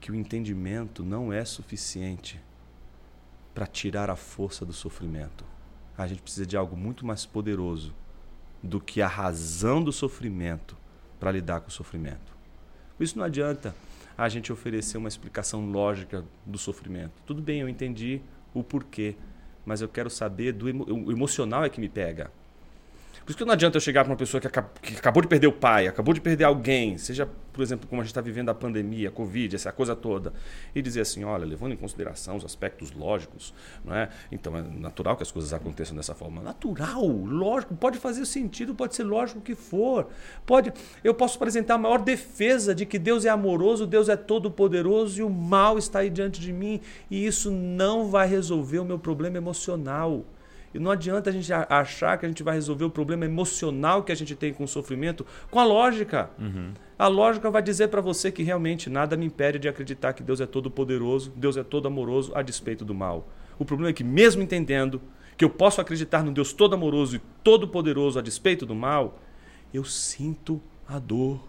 que o entendimento não é suficiente para tirar a força do sofrimento. A gente precisa de algo muito mais poderoso do que a razão do sofrimento para lidar com o sofrimento. Isso não adianta a gente oferecer uma explicação lógica do sofrimento. Tudo bem, eu entendi o porquê, mas eu quero saber do emo o emocional é que me pega. Por isso que não adianta eu chegar para uma pessoa que, acabou de perder o pai, acabou de perder alguém, seja, por exemplo, como a gente está vivendo a pandemia, a Covid, essa coisa toda, e dizer assim: olha, levando em consideração os aspectos lógicos, não é? então é natural que as coisas aconteçam dessa forma. Natural, lógico, pode fazer sentido, pode ser lógico o que for. Pode, eu posso apresentar a maior defesa de que Deus é amoroso, Deus é todo-poderoso e o mal está aí diante de mim, e isso não vai resolver o meu problema emocional. E não adianta a gente achar que a gente vai resolver o problema emocional que a gente tem com o sofrimento com a lógica. Uhum. A lógica vai dizer para você que realmente nada me impede de acreditar que Deus é todo poderoso, Deus é todo amoroso a despeito do mal. O problema é que, mesmo entendendo que eu posso acreditar no Deus todo amoroso e todo poderoso a despeito do mal, eu sinto a dor,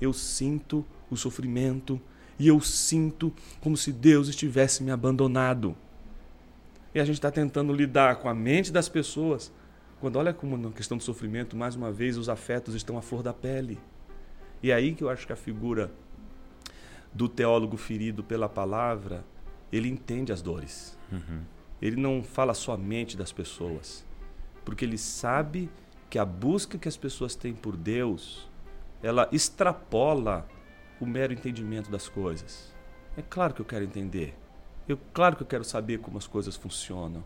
eu sinto o sofrimento e eu sinto como se Deus estivesse me abandonado. E a gente está tentando lidar com a mente das pessoas. Quando olha como na questão do sofrimento, mais uma vez, os afetos estão à flor da pele. E é aí que eu acho que a figura do teólogo ferido pela palavra, ele entende as dores. Uhum. Ele não fala somente das pessoas, porque ele sabe que a busca que as pessoas têm por Deus, ela extrapola o mero entendimento das coisas. É claro que eu quero entender. Eu, claro que eu quero saber como as coisas funcionam,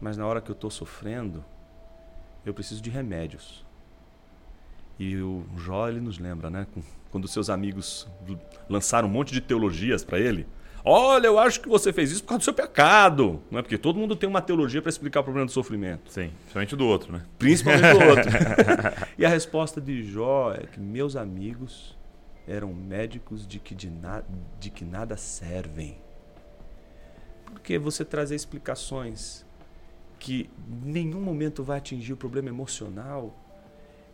mas na hora que eu estou sofrendo, eu preciso de remédios. E o Jó ele nos lembra, né? Quando seus amigos lançaram um monte de teologias para ele. Olha, eu acho que você fez isso por causa do seu pecado. Não é porque todo mundo tem uma teologia para explicar o problema do sofrimento. Sim, principalmente do outro, né? Principalmente do outro. e a resposta de Jó é que meus amigos eram médicos de que, de, na, de que nada servem porque você trazer explicações que em nenhum momento vai atingir o problema emocional,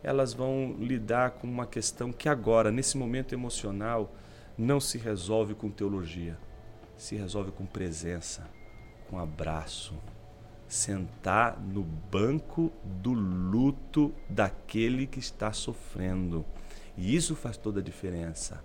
elas vão lidar com uma questão que agora, nesse momento emocional, não se resolve com teologia, se resolve com presença, com abraço. Sentar no banco do luto daquele que está sofrendo. E isso faz toda a diferença.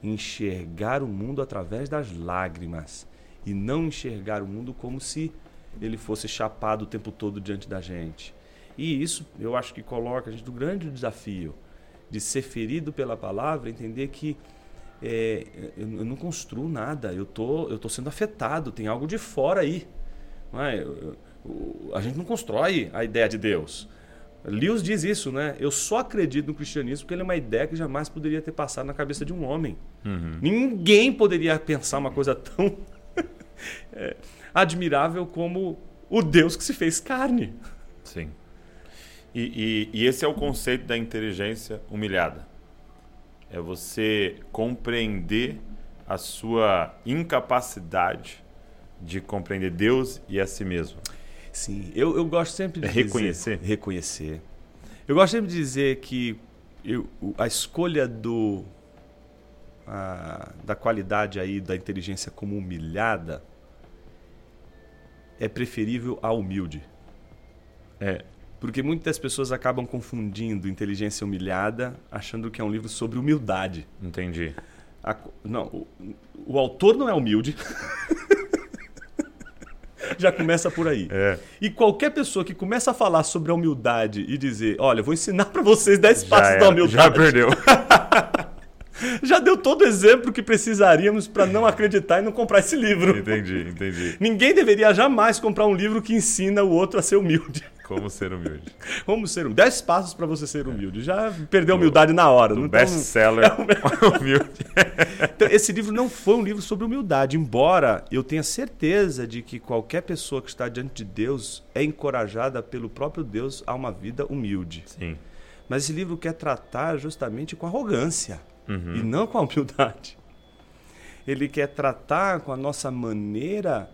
Enxergar o mundo através das lágrimas e não enxergar o mundo como se ele fosse chapado o tempo todo diante da gente. E isso eu acho que coloca a gente do grande desafio de ser ferido pela palavra, entender que é, eu, não construo nada, eu tô, eu tô sendo afetado, tem algo de fora aí. É? Eu, eu, a gente não constrói a ideia de Deus. Lewis diz isso, né? Eu só acredito no cristianismo porque ele é uma ideia que jamais poderia ter passado na cabeça de um homem. Uhum. Ninguém poderia pensar uma coisa tão é, admirável como o Deus que se fez carne. Sim. E, e, e, esse é o conceito da inteligência humilhada. É você compreender a sua incapacidade de compreender Deus e a si mesmo. Sim, eu, eu gosto sempre de é reconhecer. Dizer, reconhecer. Eu gosto sempre de dizer que eu, a escolha do a, da qualidade aí da inteligência como humilhada é preferível à humilde. É. Porque muitas pessoas acabam confundindo inteligência humilhada, achando que é um livro sobre humildade. Entendi. A, não, o, o, autor não é humilde. Já começa por aí. É. E qualquer pessoa que começa a falar sobre a humildade e dizer, olha, vou ensinar para vocês 10 passos da humildade. Já perdeu. Já deu todo o exemplo que precisaríamos para não acreditar e não comprar esse livro. Entendi, entendi. Ninguém deveria jamais comprar um livro que ensina o outro a ser humilde. Como ser humilde. Como ser humilde. Dez passos para você ser humilde. Já perdeu a humildade na hora. Do best-seller é humilde. então, esse livro não foi um livro sobre humildade, embora eu tenha certeza de que qualquer pessoa que está diante de Deus é encorajada pelo próprio Deus a uma vida humilde. Sim. Mas esse livro quer tratar justamente com arrogância uhum. e não com a humildade. Ele quer tratar com a nossa maneira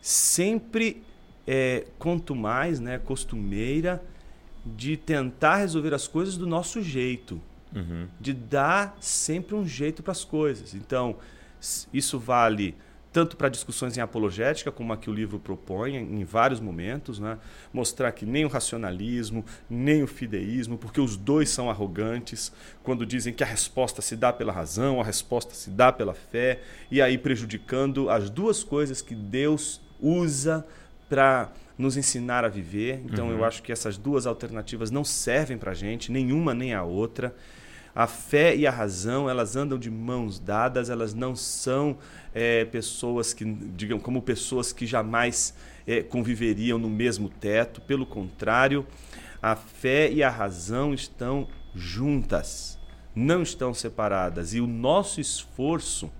sempre é, quanto mais, né, costumeira, de tentar resolver as coisas do nosso jeito, uhum. de dar sempre um jeito para as coisas. Então, isso vale tanto para discussões em apologética, como a que o livro propõe em vários momentos, né? mostrar que nem o racionalismo, nem o fideísmo, porque os dois são arrogantes, quando dizem que a resposta se dá pela razão, a resposta se dá pela fé, e aí prejudicando as duas coisas que Deus usa para nos ensinar a viver. Então Uhum. eu acho que essas duas alternativas não servem para a gente, nenhuma nem a outra. A fé e a razão, elas andam de mãos dadas, elas não são é, pessoas que, digamos, como pessoas que jamais é, conviveriam no mesmo teto. Pelo contrário, a fé e a razão estão juntas, não estão separadas. E o nosso esforço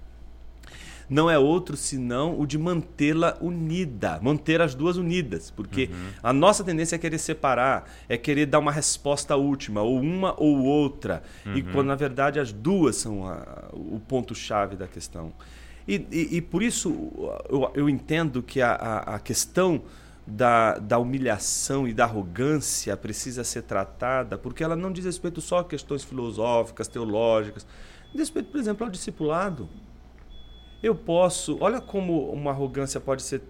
não é outro senão o de mantê-la unida, manter as duas unidas, porque a nossa tendência é querer separar, é querer dar uma resposta última, ou uma ou outra, e quando na verdade as duas são a- o ponto-chave da questão. E, e- e por isso eu, eu entendo que a, a- a questão da, da humilhação e da arrogância precisa ser tratada, porque ela não diz respeito só a questões filosóficas, teológicas, diz respeito, por exemplo, ao discipulado. Eu posso. Olha como uma arrogância pode ser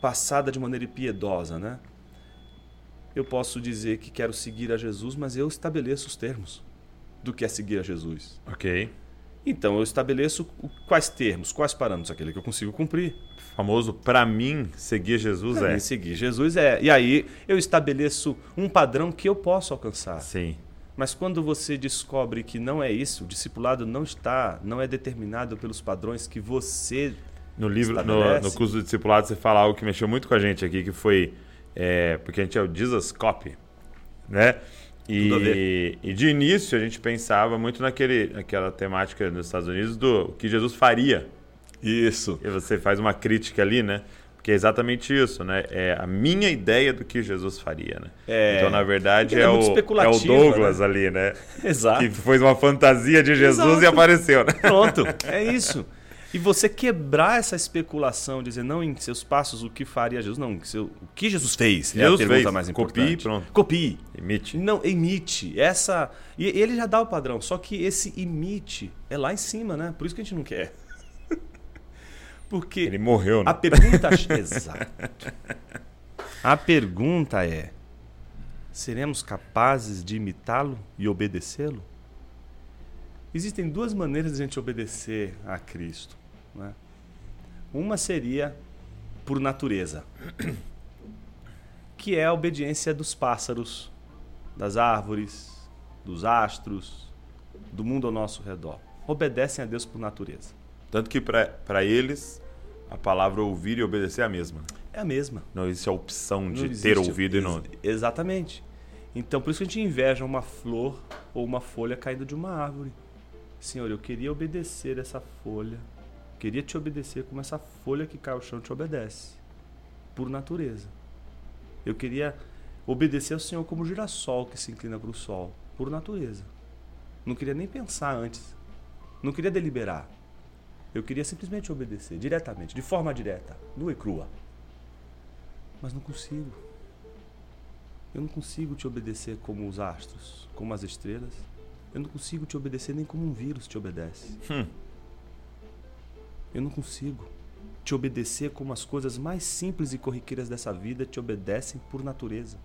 passada de maneira impiedosa, né? Eu posso dizer que quero seguir a Jesus, mas eu estabeleço os termos do que é seguir a Jesus. Ok. Então eu estabeleço o- quais termos, quais parâmetros, aquele que eu consigo cumprir. Famoso, pra mim, seguir Jesus Pra é. mim, seguir Jesus é. E aí eu estabeleço um padrão que eu posso alcançar. Sim. Mas quando você descobre que não é isso, o discipulado não está, não é determinado pelos padrões que você No livro, no, no curso do discipulado, você fala algo que mexeu muito com a gente aqui, que foi. é, porque a gente é o Jesus Copy, né? Tudo a E, e de início a gente pensava muito naquele, naquela temática nos Estados Unidos do que Jesus faria. Isso. E você faz uma crítica ali, né? Porque é exatamente isso, né? É a minha ideia do que Jesus faria, né? É. Então, na verdade, é é o, é o especulativa, Douglas né? ali, né? Exato. Que foi uma fantasia de Jesus Exato. e apareceu, né? Pronto, é isso. E você quebrar essa especulação, dizer não em seus passos o que faria Jesus, não, seu- o que Jesus fez é a Jesus pergunta fez. mais Copie, importante. pronto. Copie. Imite. Não, imite. Essa. E ele já dá o padrão, só que esse imite é lá em cima, né? Por isso que a gente não quer. Porque Ele morreu, né? a pergunta. Exato. A pergunta é: seremos capazes de imitá-lo e obedecê-lo? Existem duas maneiras de a gente obedecer a Cristo. Né? Uma seria por natureza, que é a obediência dos pássaros, das árvores, dos astros, do mundo ao nosso redor. Obedecem a Deus por natureza. Tanto que para eles, a palavra ouvir e obedecer é a mesma. É a mesma. Não existe a opção de Não ter existe- ouvido e não. ex- Exatamente. Então, por isso que a gente inveja uma flor ou uma folha caindo de uma árvore. Senhor, eu queria obedecer essa folha. Queria te obedecer como essa folha que cai ao chão te obedece. Por natureza. Eu queria obedecer ao Senhor como o girassol que se inclina para o sol. Por natureza. Não queria nem pensar antes. Não queria deliberar. Eu queria simplesmente obedecer, diretamente, de forma direta, nua e crua. Mas não consigo. Eu não consigo te obedecer como os astros, como as estrelas. Eu não consigo te obedecer nem como um vírus te obedece. Hum. Eu não consigo te obedecer como as coisas mais simples e corriqueiras dessa vida te obedecem por natureza.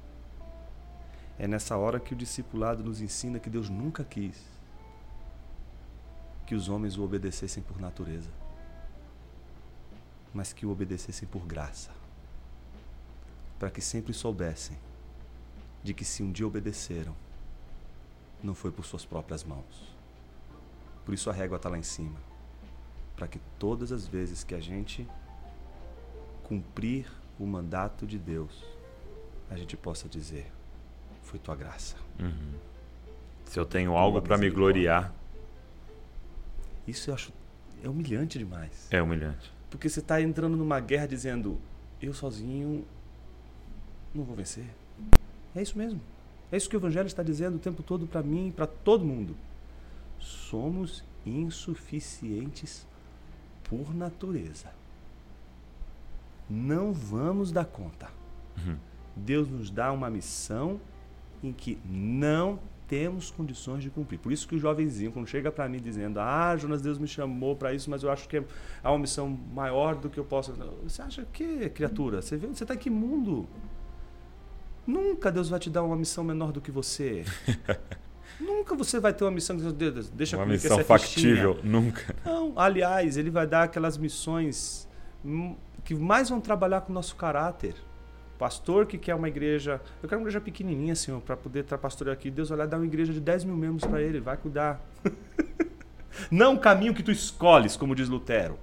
É nessa hora que o discipulado nos ensina que Deus nunca quis que os homens o obedecessem por natureza, mas que o obedecessem por graça, para que sempre soubessem de que se um dia obedeceram, não foi por suas próprias mãos. Por isso a régua está lá em cima, para que todas as vezes que a gente cumprir o mandato de Deus, a gente possa dizer: foi tua graça. Se eu tenho algo para me gloriar, Isso eu acho é humilhante demais. é humilhante. Porque você está entrando numa guerra dizendo: eu sozinho não vou vencer. É isso mesmo. É isso que o Evangelho está dizendo o tempo todo para mim e para todo mundo. Somos insuficientes por natureza. Não vamos dar conta. Deus nos dá uma missão em que não temos condições de cumprir. Por isso que o jovenzinho, quando chega para mim dizendo: Ah, Jonas, Deus me chamou para isso, mas eu acho que é há uma missão maior do que eu posso. Você acha que, criatura? Você vê, você está em que mundo? Nunca Deus vai te dar uma missão menor do que você. Nunca você vai ter uma missão que Deus deixa Uma missão essa é fichinha." factível, nunca. Não, aliás, ele vai dar aquelas missões hum, que mais vão trabalhar com o nosso caráter. Pastor que quer uma igreja. Eu quero uma igreja pequenininha, Senhor, para poder estar pastoreando aqui. Deus vai lá dar uma igreja de 10 mil membros para ele, vai cuidar. Não o caminho que tu escolhes, como diz Lutero,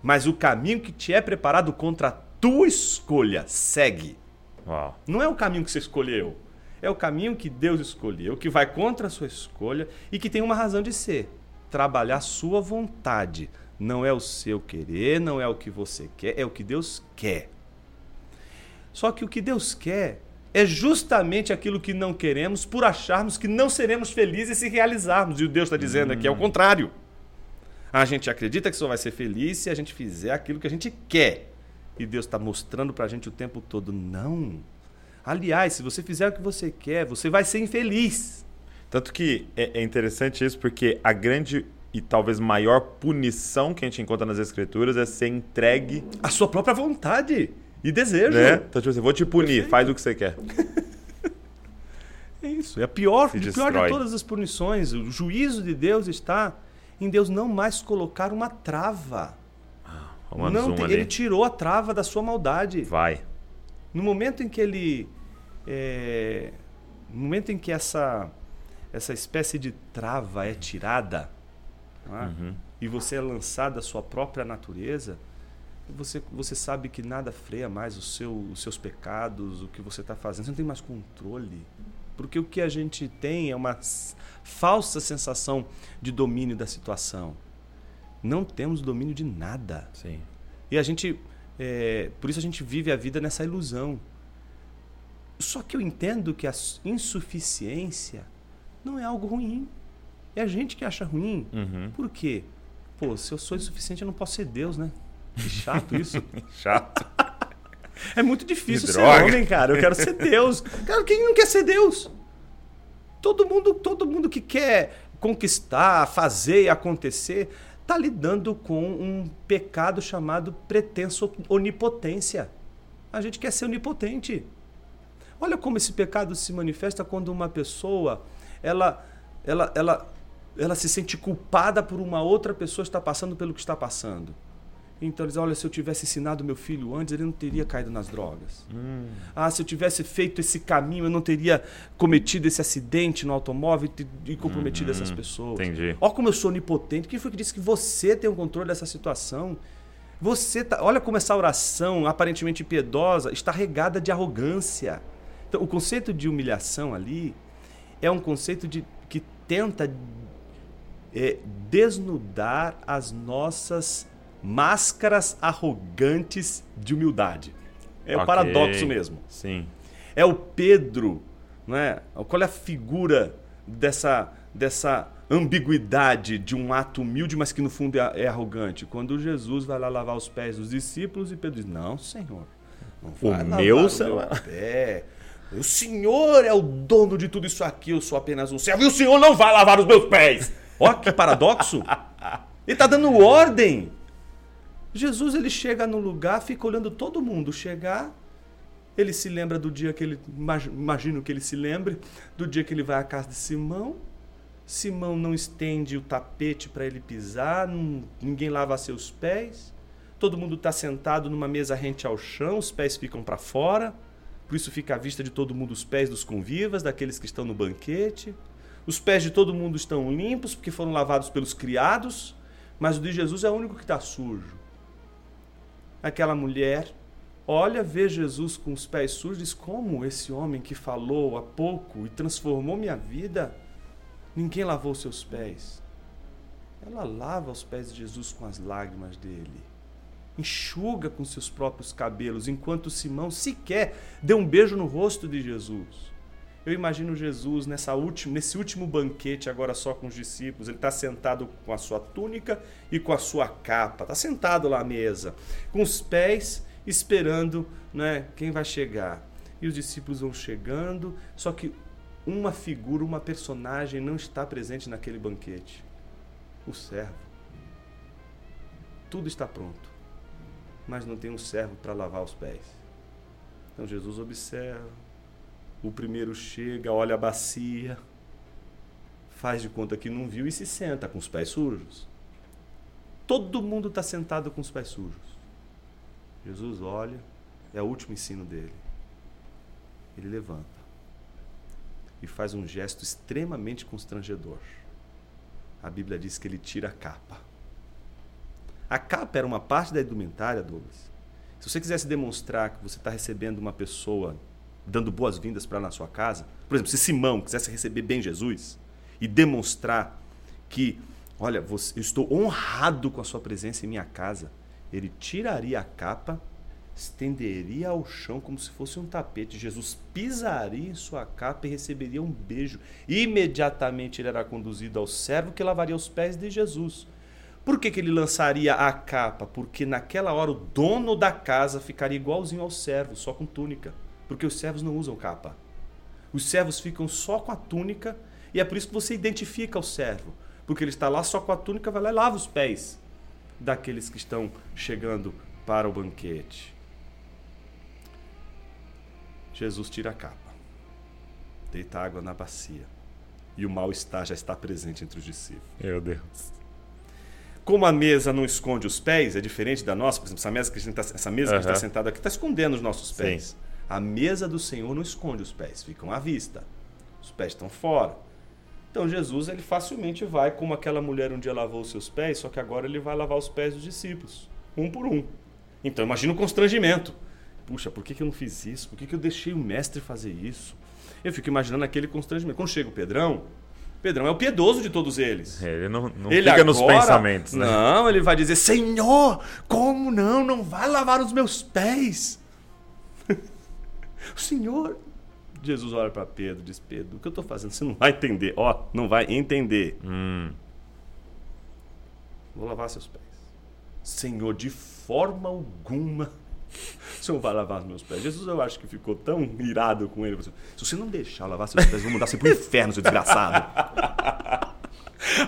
mas o caminho que te é preparado contra a tua escolha. Segue. Uau. Não é o caminho que você escolheu. É o caminho que Deus escolheu, que vai contra a sua escolha e que tem uma razão de ser. Trabalhar a sua vontade. Não é o seu querer, não é o que você quer, é o que Deus quer. Só que o que Deus quer é justamente aquilo que não queremos por acharmos que não seremos felizes se realizarmos. E o Deus está dizendo aqui é o contrário. A gente acredita que só vai ser feliz se a gente fizer aquilo que a gente quer. E Deus está mostrando para a gente o tempo todo: não. Aliás, se você fizer o que você quer, você vai ser infeliz. Tanto que é, é interessante isso porque a grande e talvez maior punição que a gente encontra nas escrituras é ser entregue A sua própria vontade e desejo. Né? Então, tipo assim, vou te punir, Perfeito. faz o que você quer. É isso. É a pior, o pior de todas as punições. O juízo de Deus está em Deus não mais colocar uma trava. Não 1 tem- ali. ele tirou a trava da sua maldade. Vai. No momento em que ele. é, no momento em que essa, essa espécie de trava é tirada não? Uhum. e você é lançado à sua própria natureza, você, você sabe que nada freia mais o seu, os seus pecados, o que você está fazendo. Você não tem mais controle. Porque o que a gente tem é uma falsa sensação de domínio da situação. Não temos domínio de nada. Sim. E a gente. é, por isso a gente vive a vida nessa ilusão. Só que eu entendo que a insuficiência não é algo ruim. É a gente que acha ruim. Uhum. Por quê? Pô, se eu sou insuficiente, eu não posso ser Deus, né? Que chato isso. Chato. É muito difícil ser homem, cara. Eu quero ser Deus. Cara, quem não quer ser Deus? Todo mundo, todo mundo que quer conquistar, fazer e acontecer, está lidando com um pecado chamado pretenso onipotência. A gente quer ser onipotente. Olha como esse pecado se manifesta quando uma pessoa ela, ela, ela, ela se sente culpada por uma outra pessoa estar passando pelo que está passando. Então eles, olha, se eu tivesse ensinado meu filho antes, ele não teria caído nas drogas. Ah, se eu tivesse feito esse caminho, eu não teria cometido esse acidente no automóvel e, comprometido essas pessoas. entendi. Olha como eu sou onipotente. Quem foi que disse que você tem o controle dessa situação? Você tá, olha como essa oração aparentemente piedosa está regada de arrogância. Então, o conceito de humilhação ali é um conceito de que tenta é, desnudar as nossas máscaras arrogantes de humildade. É o Ok. paradoxo mesmo. Sim. É o Pedro, não é? Qual é a figura dessa, dessa ambiguidade de um ato humilde, mas que no fundo é, é arrogante? Quando Jesus vai lá lavar os pés dos discípulos e Pedro diz: Não, Senhor, não O vai lavar meu o meu não vai." pé. O Senhor é o dono de tudo isso aqui, eu sou apenas um servo. E o Senhor não vai lavar os meus pés. Olha que paradoxo. Ele está dando ordem. Jesus ele chega no lugar, fica olhando todo mundo chegar. Ele se lembra do dia que ele. imag- Imagino que ele se lembre do dia que ele vai à casa de Simão. Simão não estende o tapete para ele pisar, não- ninguém lava seus pés. Todo mundo está sentado numa mesa rente ao chão, os pés ficam para fora. Por isso fica à vista de todo mundo os pés dos convivas, daqueles que estão no banquete. Os pés de todo mundo estão limpos, porque foram lavados pelos criados. Mas o de Jesus é o único que está sujo. Aquela mulher olha, vê Jesus com os pés sujos diz: Como esse homem que falou há pouco e transformou minha vida, ninguém lavou seus pés. Ela lava os pés de Jesus com as lágrimas dele. Enxuga com seus próprios cabelos, enquanto Simão sequer deu um beijo no rosto de Jesus. Eu imagino Jesus nessa última, nesse último banquete, agora só com os discípulos. Ele está sentado com a sua túnica e com a sua capa. Está sentado lá à mesa, com os pés esperando né, quem vai chegar. E os discípulos vão chegando, só que uma figura, uma personagem não está presente naquele banquete: o servo. Tudo está pronto, mas não tem um servo para lavar os pés. Então Jesus observa, o primeiro chega, olha a bacia, faz de conta que não viu e se senta com os pés sujos. Todo mundo está sentado com os pés sujos. Jesus olha, é o último ensino dele. Ele levanta e faz um gesto extremamente constrangedor. A Bíblia diz que ele tira a capa. A capa era uma parte da indumentária, Douglas. Se você quisesse demonstrar que você está recebendo uma pessoa dando boas-vindas para na sua casa, por exemplo, se Simão quisesse receber bem Jesus e demonstrar que, olha, você, eu estou honrado com a sua presença em minha casa, ele tiraria a capa, estenderia ao chão como se fosse um tapete. Jesus pisaria em sua capa e receberia um beijo. Imediatamente ele era conduzido ao servo que lavaria os pés de Jesus. Por que, que ele lançaria a capa? Porque naquela hora o dono da casa ficaria igualzinho ao servo, só com túnica. Porque os servos não usam capa. Os servos ficam só com a túnica e é por isso que você identifica o servo. Porque ele está lá só com a túnica, vai lá e lava os pés daqueles que estão chegando para o banquete. Jesus tira a capa, deita água na bacia e o mal-estar já está presente entre os discípulos. Meu Deus. Como a mesa não esconde os pés, é diferente da nossa, por exemplo, essa mesa que a gente tá, essa mesa que a gente está sentada aqui está escondendo os nossos pés. Sim. A mesa do Senhor não esconde os pés, ficam à vista. Os pés estão fora. Então Jesus ele facilmente vai como aquela mulher um dia lavou os seus pés, só que agora ele vai lavar os pés dos discípulos, um por um. Então imagina o constrangimento. Puxa, por que, que eu não fiz isso? Por que, que eu deixei o mestre fazer isso? Eu fico imaginando aquele constrangimento. Quando chega o Pedrão, Pedrão é o piedoso de todos eles. É, ele não, não ele fica agora, nos pensamentos. Né? Não, ele vai dizer: Senhor, como não? Não vai lavar os meus pés. O Senhor Jesus olha para Pedro e diz: Pedro, o que eu estou fazendo? Você não vai entender. Ó, oh, não vai entender. Hum. Vou lavar seus pés. Senhor, de forma alguma o senhor vai lavar os meus pés. Jesus, eu acho que ficou tão irado com ele. Se você não deixar lavar seus pés, eu vou mandar você pro inferno, seu desgraçado.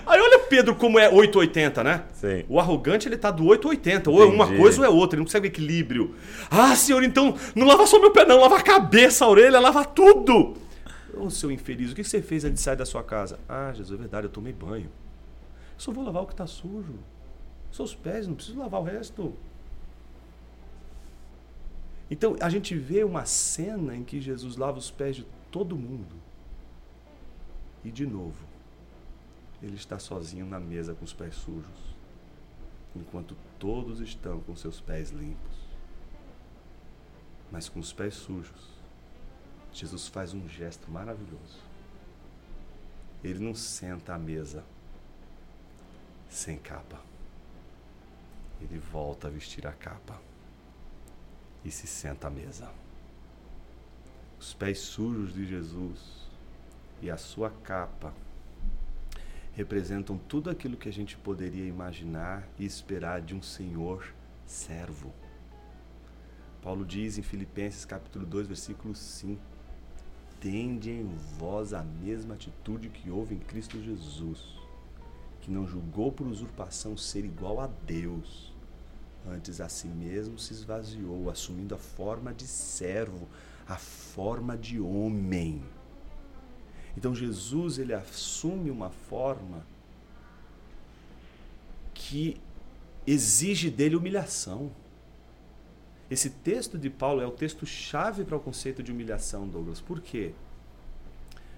Aí olha Pedro como é 880, né? Sim. O arrogante ele tá do 880, ou é uma coisa ou é outra, ele não consegue equilíbrio. Ah, senhor, então não lava só meu pé não, lava a cabeça, a orelha, lava tudo. Ô, oh, seu infeliz, o que você fez antes de sair da sua casa? Ah, Jesus, é verdade, eu tomei banho. Só vou lavar o que está sujo. Seus pés, não preciso lavar o resto. Então a gente vê uma cena em que Jesus lava os pés de todo mundo. E de novo, ele está sozinho na mesa com os pés sujos, enquanto todos estão com seus pés limpos. Mas com os pés sujos, Jesus faz um gesto maravilhoso. Ele não senta à mesa sem capa. Ele volta a vestir a capa e se senta à mesa. Os pés sujos de Jesus e a sua capa representam tudo aquilo que a gente poderia imaginar e esperar de um Senhor servo. Paulo diz em Filipenses capítulo 2, versículo 5: Tende em vós a mesma atitude que houve em Cristo Jesus, que não julgou por usurpação ser igual a Deus, antes a si mesmo se esvaziou, assumindo a forma de servo, a forma de homem então Jesus ele assume uma forma que exige dele humilhação. Esse texto de Paulo é o texto chave para o conceito de humilhação, Douglas. Por quê?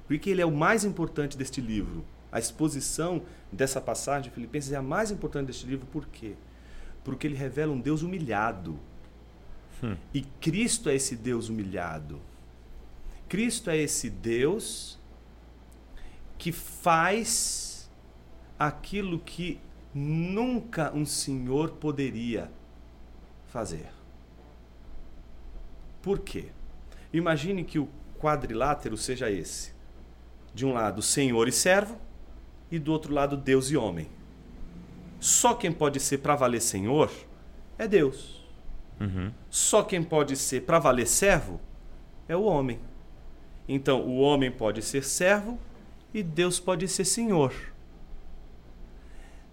Porque ele é o mais importante deste livro. A exposição dessa passagem de Filipenses é a mais importante deste livro. Por quê? Porque ele revela um Deus humilhado. Hum. E Cristo é esse Deus humilhado. Cristo é esse Deus que faz aquilo que nunca um senhor poderia fazer. Por quê? Imagine que o quadrilátero seja esse: de um lado, senhor e servo, e do outro lado, Deus e homem. Só quem pode ser para valer senhor é Deus. Uhum. Só quem pode ser para valer servo é o homem. Então, o homem pode ser servo e Deus pode ser Senhor.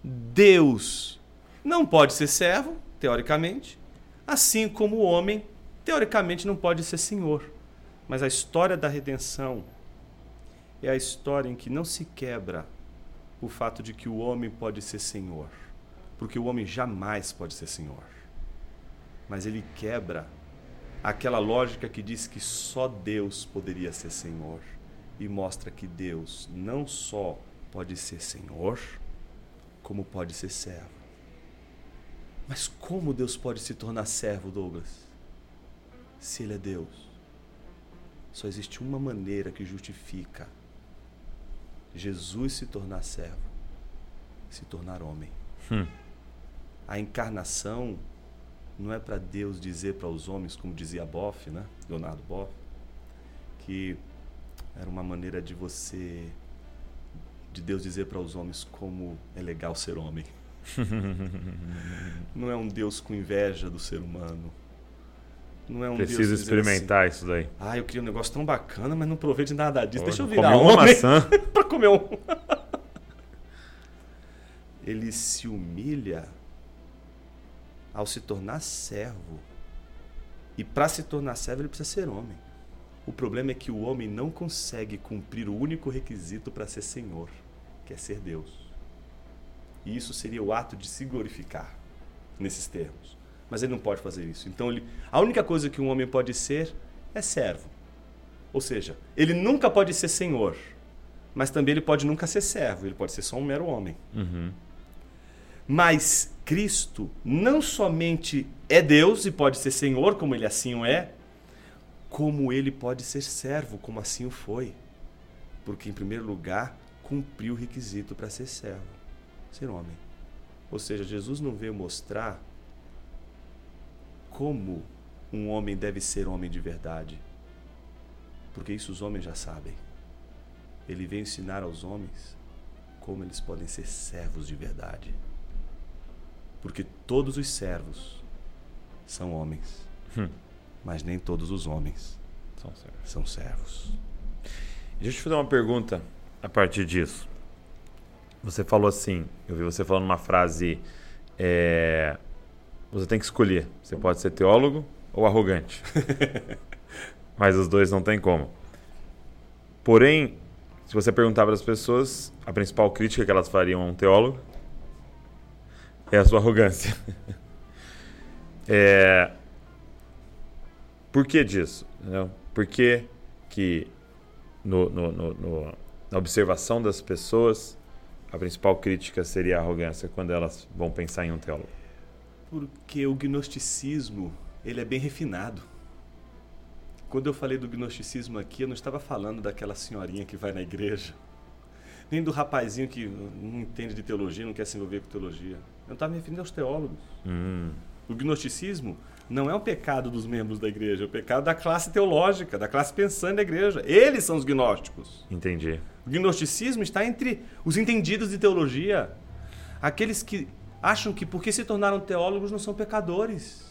Deus não pode ser servo, teoricamente, assim como o homem, teoricamente, não pode ser Senhor. Mas a história da redenção é a história em que não se quebra o fato de que o homem pode ser Senhor, porque o homem jamais pode ser Senhor. Mas ele quebra aquela lógica que diz que só Deus poderia ser Senhor e mostra que Deus não só pode ser Senhor, como pode ser servo. Mas como Deus pode se tornar servo, Douglas? Se Ele é Deus. Só existe uma maneira que justifica Jesus se tornar servo: se tornar homem. Hum. A encarnação não é para Deus dizer para os homens, como dizia Boff, né? Leonardo Boff, que era uma maneira de você de Deus dizer para os homens como é legal ser homem. não é um Deus com inveja do ser humano. Não é um Preciso Deus experimentar assim, isso daí. Ah, eu queria um negócio tão bacana, mas não provei de nada disso. Deixa eu virar uma homem maçã. para comer um. Ele se humilha ao se tornar servo. E para se tornar servo, ele precisa ser homem. O problema é que o homem não consegue cumprir o único requisito para ser senhor, que é ser Deus. E isso seria o ato de se glorificar nesses termos. Mas ele não pode fazer isso. Então, ele, a única coisa que um homem pode ser é servo. Ou seja, ele nunca pode ser senhor, mas também ele pode nunca ser servo, ele pode ser só um mero homem. Uhum. Mas Cristo não somente é Deus e pode ser Senhor, como ele assim o é, como ele pode ser servo, como assim o foi. Porque, em primeiro lugar, cumpriu o requisito para ser servo, ser homem. Ou seja, Jesus não veio mostrar como um homem deve ser homem de verdade, porque isso os homens já sabem. Ele veio ensinar aos homens como eles podem ser servos de verdade. Porque todos os servos são homens, Hum. Mas nem todos os homens São certos. são servos. Deixa eu te fazer uma pergunta a partir disso. Você falou assim, eu vi você falando uma frase. é, você tem que escolher. Você pode ser teólogo ou arrogante. Mas os dois não tem como. Porém, se você perguntar para as pessoas, a principal crítica que elas fariam a um teólogo é a sua arrogância. É, Por que disso? Entendeu? Por que, que no, no- no- na observação das pessoas a principal crítica seria a arrogância quando elas vão pensar em um teólogo? Porque o gnosticismo, ele é bem refinado. Quando eu falei do gnosticismo aqui, eu não estava falando daquela senhorinha que vai na igreja, nem do rapazinho que não entende de teologia, não quer se envolver com teologia. Eu estava me referindo aos teólogos. Hum, O gnosticismo não é um pecado dos membros da igreja, é o pecado da classe teológica, da classe pensante da igreja. Eles são os gnósticos. entendi. O gnosticismo está entre os entendidos de teologia, aqueles que acham que porque se tornaram teólogos não são pecadores.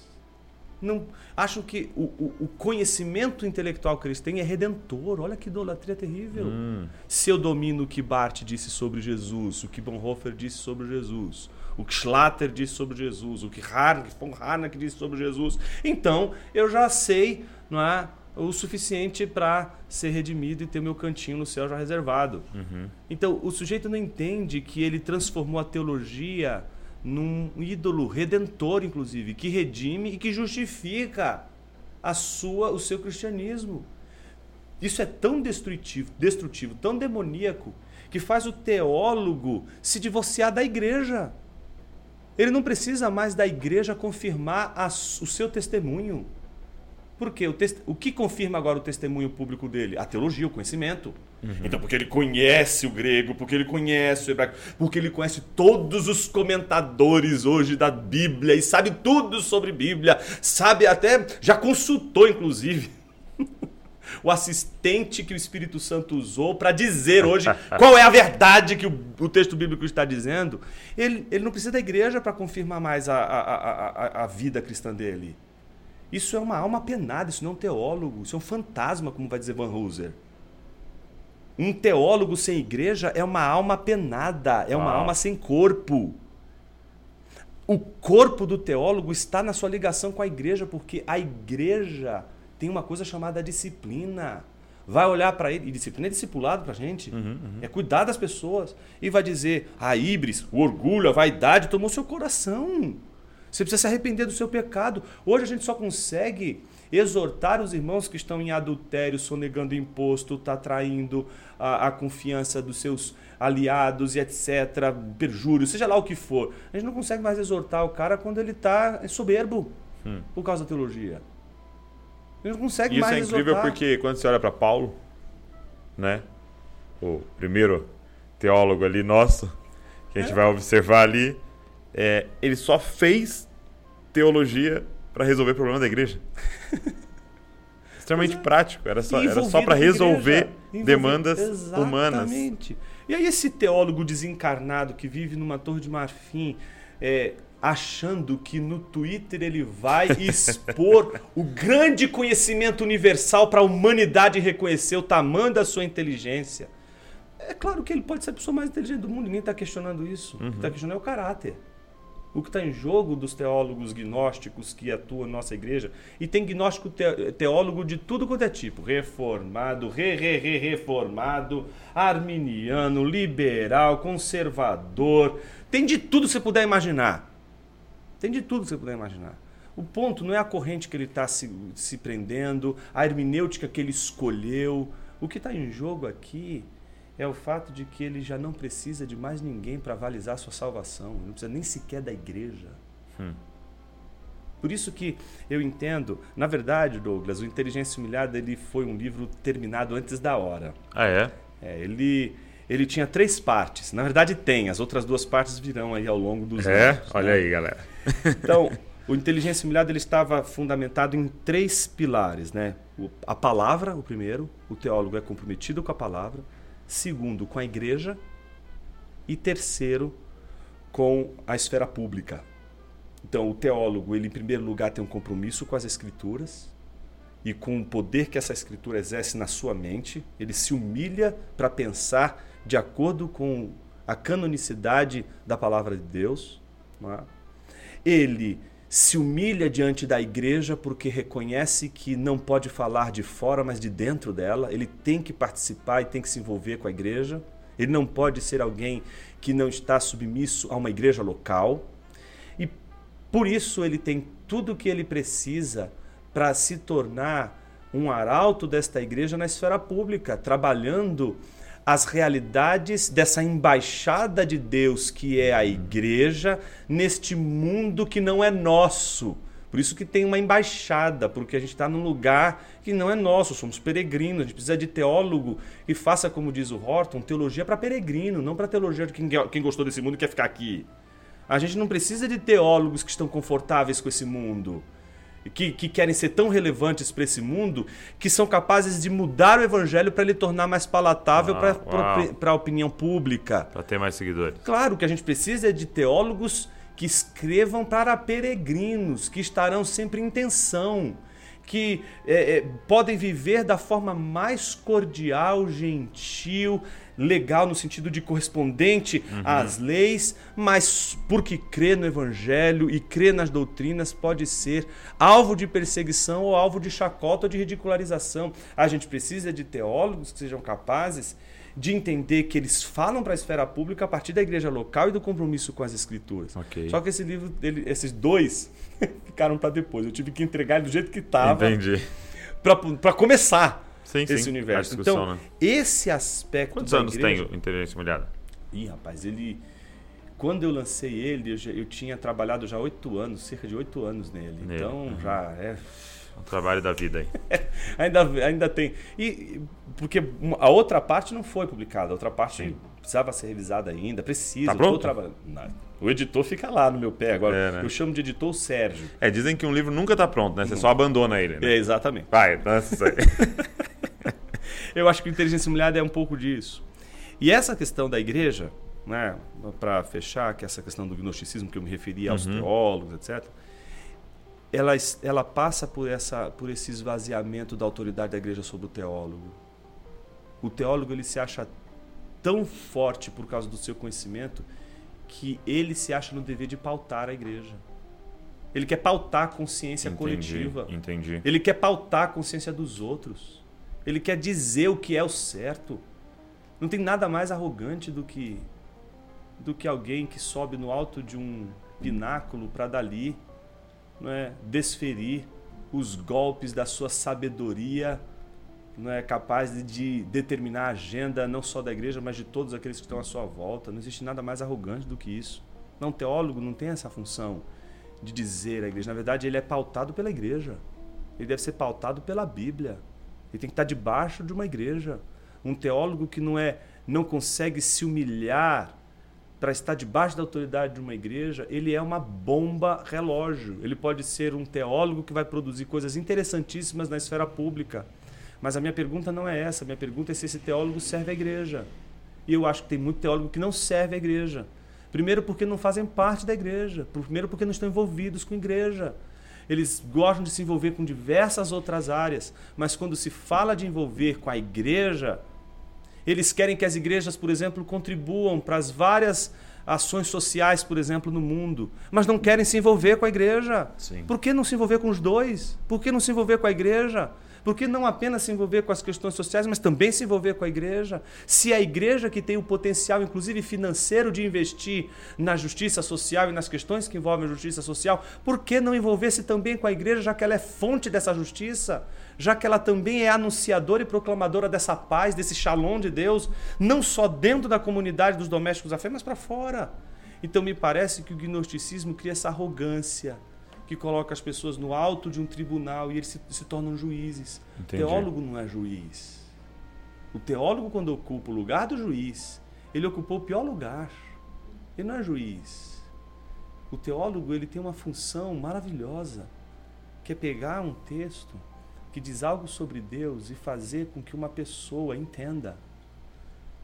Não, acham que o, o- o conhecimento intelectual que eles têm é redentor. Olha que idolatria terrível. Hum, Se eu domino o que Barth disse sobre Jesus, o que Bonhoeffer disse sobre Jesus, o que Schlatter disse sobre Jesus, o que Harnack, von Harnack disse sobre Jesus, então eu já sei não é, o suficiente para ser redimido e ter meu cantinho no céu já reservado. uhum. Então o sujeito não entende que ele transformou a teologia num ídolo redentor, inclusive, que redime e que justifica a sua, o seu cristianismo. Isso é tão destrutivo, destrutivo, tão demoníaco, que faz o teólogo se divorciar da igreja. Ele não precisa mais da igreja confirmar a o seu testemunho. Por quê? O, tes- o que confirma agora o testemunho público dele? A teologia, o conhecimento. Então, porque ele conhece o grego, porque ele conhece o hebraico, porque ele conhece todos os comentadores hoje da Bíblia e sabe tudo sobre Bíblia, sabe até, já consultou, inclusive, o assistente que o Espírito Santo usou para dizer hoje qual é a verdade que o, o texto bíblico está dizendo. Ele, ele não precisa da igreja para confirmar mais a, a, a, a, vida cristã dele. Isso é uma alma penada, isso não é um teólogo, isso é um fantasma, como vai dizer Van Hooser. Um teólogo sem igreja é uma alma penada, é uma Uau. alma sem corpo. O corpo do teólogo está na sua ligação com a igreja, porque a igreja tem uma coisa chamada disciplina. Vai olhar para ele, e disciplina é discipulado para a gente, é cuidar das pessoas, e vai dizer: a híbris, o orgulho, a vaidade tomou seu coração. Você precisa se arrepender do seu pecado. Hoje a gente só consegue exortar os irmãos que estão em adultério, sonegando imposto, tá traindo a, a confiança dos seus aliados e etc, perjúrio, seja lá o que for. A gente não consegue mais exortar o cara quando ele está soberbo hum. por causa da teologia. Gente não consegue Isso mais é incrível exortar. porque quando você olha para Paulo, né? O primeiro teólogo ali nosso, que a gente é. vai observar ali, é, ele só fez teologia para resolver o problema da igreja. Extremamente é. prático, era só, era só para resolver demandas Exatamente. humanas. E aí esse teólogo desencarnado que vive numa torre de marfim, é, achando que no Twitter ele vai expor o grande conhecimento universal para a humanidade reconhecer o tamanho da sua inteligência. É claro que ele pode ser a pessoa mais inteligente do mundo, ninguém está questionando isso. Uhum. O que está questionando é o caráter. O que está em jogo dos teólogos gnósticos que atuam na nossa igreja, e tem gnóstico teólogo de tudo quanto é tipo: reformado, re-re-re-reformado, arminiano, liberal, conservador. Tem de tudo que você puder imaginar. Tem de tudo que você puder imaginar. O ponto não é a corrente que ele está se, se prendendo, a hermenêutica que ele escolheu. O que está em jogo aqui é o fato de que ele já não precisa de mais ninguém para avalizar sua salvação. Ele não precisa nem sequer da igreja. Hum. Por isso que eu entendo, na verdade, Douglas, o Inteligência Humilhada ele foi um livro terminado antes da hora. Ah, é? É, ele ele tinha três partes. Na verdade tem, as outras duas partes virão aí ao longo dos é? anos. É, olha né? aí, galera. Então, o Inteligência Humilhada ele estava fundamentado em três pilares, né? a palavra, o primeiro, o teólogo é comprometido com a palavra segundo, com a igreja e terceiro, com a esfera pública. Então, o teólogo, ele em primeiro lugar tem um compromisso com as escrituras e com o poder que essa escritura exerce na sua mente, ele se humilha para pensar de acordo com a canonicidade da palavra de Deus. É? Ele se humilha diante da igreja porque reconhece que não pode falar de fora, mas de dentro dela. Ele tem que participar e tem que se envolver com a igreja. Ele não pode ser alguém que não está submisso a uma igreja local. E por isso ele tem tudo o que ele precisa para se tornar um arauto desta igreja na esfera pública, trabalhando as realidades dessa embaixada de Deus que é a igreja neste mundo que não é nosso. Por isso que tem uma embaixada, porque a gente está num lugar que não é nosso, somos peregrinos, a gente precisa de teólogo e faça, como diz o Horton, teologia para peregrino, não para teologia de quem, quem gostou desse mundo e quer ficar aqui. A gente não precisa de teólogos que estão confortáveis com esse mundo que, que querem ser tão relevantes para esse mundo que são capazes de mudar o evangelho para ele tornar mais palatável ah, para a opinião pública. Para ter mais seguidores. Claro, o que a gente precisa é de teólogos que escrevam para peregrinos, que estarão sempre em tensão, que é, é, podem viver da forma mais cordial, gentil, legal no sentido de correspondente uhum. às leis, mas porque crê no evangelho e crê nas doutrinas pode ser alvo de perseguição ou alvo de chacota ou de ridicularização. A gente precisa de teólogos que sejam capazes de entender que eles falam para a esfera pública a partir da igreja local e do compromisso com as escrituras. Okay. Só que esse livro, ele, esses dois ficaram para depois. Eu tive que entregar ele do jeito que estava. Entendi. Para começar sim, esse sim. universo. Então, né? esse aspecto. Quantos anos igreja... tem o Inteligência Mulherada? Ih, rapaz, ele. Quando eu lancei ele, eu, já, eu tinha trabalhado já oito anos, cerca de oito anos nele. nele. Então uhum. já é. O trabalho da vida aí. ainda, ainda tem. E porque a outra parte não foi publicada, a outra parte Sim. precisava ser revisada ainda, precisa. Tá pronto? Trabalhando. O editor fica lá no meu pé agora. É, né? Eu chamo de editor Sérgio. É, dizem que um livro nunca está pronto, né? Você só abandona ele. Né? É, exatamente. Vai, dança isso aí. Eu acho que inteligência humilhada é um pouco disso. E essa questão da igreja, né, para fechar, que é essa questão do gnosticismo que eu me referi aos uhum. teólogos, etc., ela, ela passa por, essa, por esse esvaziamento da autoridade da igreja sobre o teólogo. O teólogo ele se acha tão forte por causa do seu conhecimento que ele se acha no dever de pautar a igreja. Ele quer pautar a consciência entendi, coletiva. Entendi. Ele quer pautar a consciência dos outros. Ele quer dizer o que é o certo. Não tem nada mais arrogante do que do que alguém que sobe no alto de um pináculo para dali não é, desferir os golpes da sua sabedoria, não é capaz de, de determinar a agenda não só da igreja, mas de todos aqueles que estão à sua volta. Não existe nada mais arrogante do que isso. Não, teólogo não tem essa função de dizer à igreja. Na verdade, ele é pautado pela igreja. Ele deve ser pautado pela Bíblia. Ele tem que estar debaixo de uma igreja. Um teólogo que não é não consegue se humilhar para estar debaixo da autoridade de uma igreja, ele é uma bomba relógio. Ele pode ser um teólogo que vai produzir coisas interessantíssimas na esfera pública. Mas a minha pergunta não é essa. A minha pergunta é se esse teólogo serve a igreja. E eu acho que tem muito teólogo que não serve a igreja. Primeiro, porque não fazem parte da igreja. Primeiro, porque não estão envolvidos com a igreja. Eles gostam de se envolver com diversas outras áreas, mas quando se fala de envolver com a igreja, eles querem que as igrejas, por exemplo, contribuam para as várias ações sociais, por exemplo, no mundo, mas não querem se envolver com a igreja. Sim. Por que não se envolver com os dois? Por que não se envolver com a igreja? Por que não apenas se envolver com as questões sociais, mas também se envolver com a igreja? Se a igreja que tem o potencial, inclusive financeiro, de investir na justiça social e nas questões que envolvem a justiça social, por que não envolver-se também com a igreja, já que ela é fonte dessa justiça? Já que ela também é anunciadora e proclamadora dessa paz, desse shalom de Deus, não só dentro da comunidade dos domésticos da fé, mas para fora. Então me parece que o gnosticismo cria essa arrogância que coloca as pessoas no alto de um tribunal e eles se, se tornam juízes. Entendi. O teólogo não é juiz. O teólogo, quando ocupa o lugar do juiz, ele ocupou o pior lugar. Ele não é juiz. O teólogo ele tem uma função maravilhosa, que é pegar um texto que diz algo sobre Deus e fazer com que uma pessoa entenda.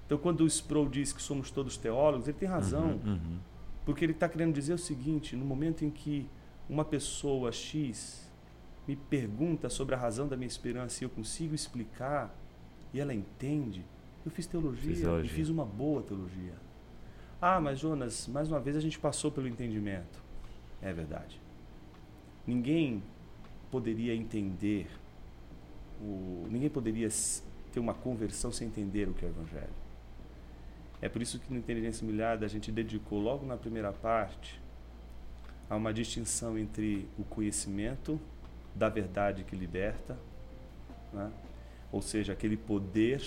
Então, quando o Sproul diz que somos todos teólogos, ele tem razão. Uhum, uhum. Porque ele está querendo dizer o seguinte: no momento em que uma pessoa X me pergunta sobre a razão da minha esperança e eu consigo explicar e ela entende, eu fiz teologia, teologia. e fiz uma boa teologia. Ah, mas Jonas, mais uma vez a gente passou pelo entendimento. É verdade. Ninguém poderia entender, o, ninguém poderia ter uma conversão sem entender o que é o Evangelho. É por isso que no Inteligência Humilhada a gente dedicou logo na primeira parte há uma distinção entre o conhecimento da verdade que liberta, né? ou seja, aquele poder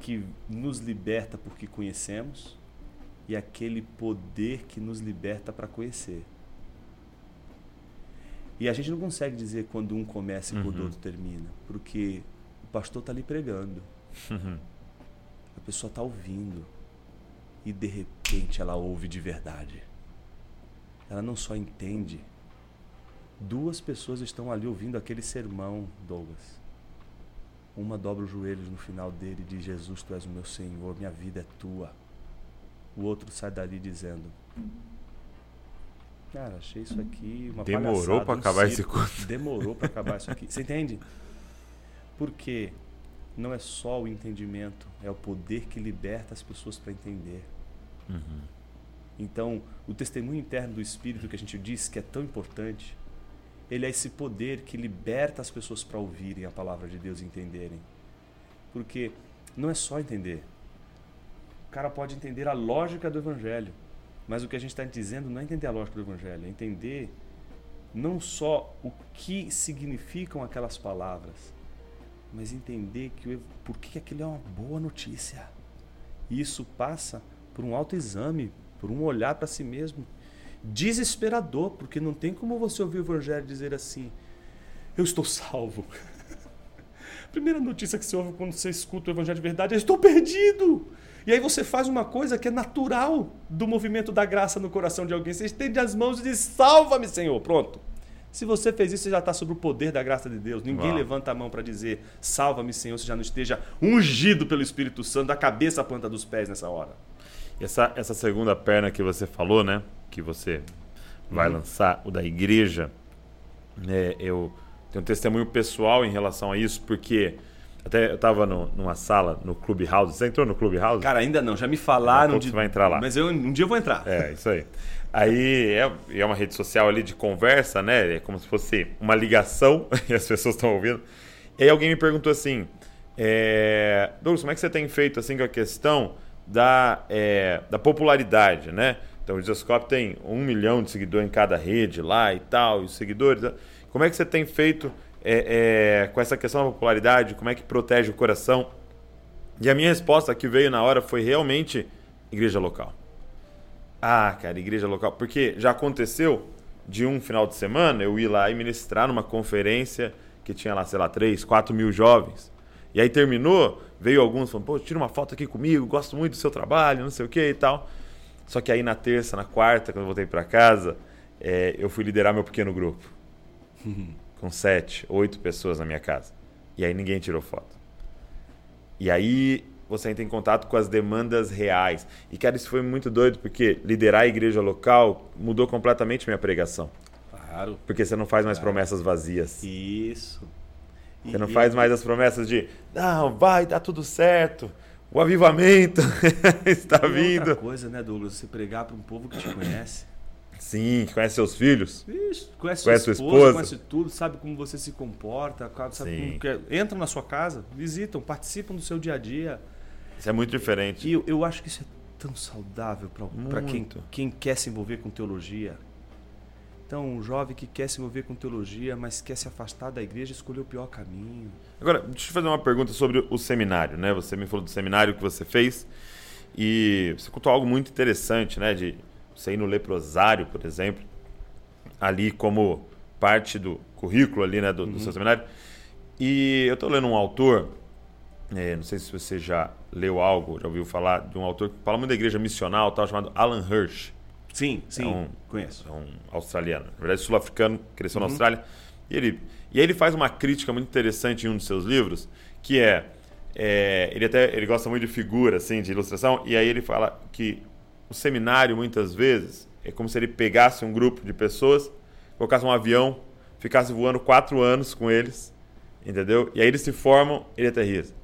que nos liberta porque conhecemos, e aquele poder que nos liberta para conhecer. E a gente não consegue dizer quando um começa e quando o Uhum. outro termina, porque o pastor está ali pregando, Uhum. a pessoa está ouvindo, e de repente ela ouve de verdade ela não só entende. Duas pessoas estão ali ouvindo aquele sermão, Douglas. Uma dobra os joelhos no final dele e diz: Jesus, tu és o meu Senhor, minha vida é tua. O outro sai dali dizendo: Cara, achei isso aqui uma Demorou pra um acabar esse circo. culto. Demorou para acabar isso aqui. Você entende? Porque não é só o entendimento, é o poder que liberta as pessoas para entender. Uhum. Então, o testemunho interno do Espírito que a gente diz que é tão importante, ele é esse poder que liberta as pessoas para ouvirem a palavra de Deus e entenderem. Porque não é só entender. O cara pode entender a lógica do Evangelho, mas o que a gente está dizendo não é entender a lógica do Evangelho, é entender não só o que significam aquelas palavras, mas entender que por que aquilo é uma boa notícia. E isso passa por um autoexame, por um olhar para si mesmo desesperador, porque não tem como você ouvir o evangelho dizer assim: eu estou salvo. Primeira notícia que você ouve quando você escuta o evangelho de verdade é: estou perdido. E aí você faz uma coisa que é natural do movimento da graça no coração de alguém. Você estende as mãos e diz: salva-me, Senhor. Pronto. Se você fez isso, você já está sob o poder da graça de Deus. Ninguém Uau. levanta a mão para dizer: salva-me, Senhor, se já não esteja ungido pelo Espírito Santo da cabeça à planta dos pés nessa hora. Essa, essa segunda perna que você falou, né? Que você vai Uhum. lançar, o da igreja, né, eu tenho um testemunho pessoal em relação a isso, porque até eu estava numa sala no Clubhouse. Você entrou no Clubhouse? Cara, ainda não. Já me falaram pouco de. você vai entrar lá. Mas eu, um dia eu vou entrar. É, isso aí. Aí é, é uma rede social ali de conversa, né? É como se fosse uma ligação e as pessoas estão ouvindo. E aí alguém me perguntou assim, é, Douglas, como é que você tem feito assim com a questão da, é, da popularidade, né? Então o Discoscope tem um milhão de seguidores em cada rede lá e tal, e os seguidores. né? Como é que você tem feito é, é, com essa questão da popularidade? Como é que protege o coração? E a minha resposta que veio na hora foi realmente igreja local. Ah, cara, igreja local. Porque já aconteceu de um final de semana eu ir lá e ministrar numa conferência que tinha lá, sei lá, 3, 4 mil jovens. E aí terminou, veio alguns falando, pô, tira uma foto aqui comigo, gosto muito do seu trabalho, não sei o que e tal. Só que aí na terça, na quarta, quando eu voltei para casa, é, eu fui liderar meu pequeno grupo. com sete, oito pessoas na minha casa. E aí ninguém tirou foto. E aí você entra em contato com as demandas reais. E, cara, isso foi muito doido, porque liderar a igreja local mudou completamente minha pregação. Claro. Porque você não faz mais promessas vazias. Isso. Você não faz mais as promessas de, não, vai, tá tudo certo, o avivamento está e vindo. outra coisa, né, Douglas? Você pregar para um povo que te conhece. Sim, que conhece seus filhos. Isso, conhece, Conhece sua esposa, esposa. conhece tudo, sabe como você se comporta, sabe é. entram na sua casa, visitam, participam do seu dia a dia. Isso é muito diferente. E eu, eu acho que isso é tão saudável para quem, quem quer se envolver com teologia. Então, um jovem que quer se envolver com teologia, mas quer se afastar da igreja, escolheu o pior caminho. Agora, deixa eu fazer uma pergunta sobre o seminário, né? Você me falou do seminário que você fez e você contou algo muito interessante, né? De você ir no leprosário, por exemplo, ali como parte do currículo ali, né, do, do seu seminário. E eu estou lendo um autor, é, não sei se você já leu algo, já ouviu falar de um autor que fala muito da igreja missional, tal, chamado Alan Hirsch. Sim, sim, um- conheço. É um australiano, na verdade sul-africano, cresceu na Austrália. E ele, e aí ele faz uma crítica muito interessante em um dos seus livros, que é, é, ele até ele gosta muito de figura, assim, de ilustração, e aí ele fala que o seminário muitas vezes é como se ele pegasse um grupo de pessoas, colocasse um avião, ficasse voando quatro anos com eles, entendeu? E aí eles se formam, ele aterriza.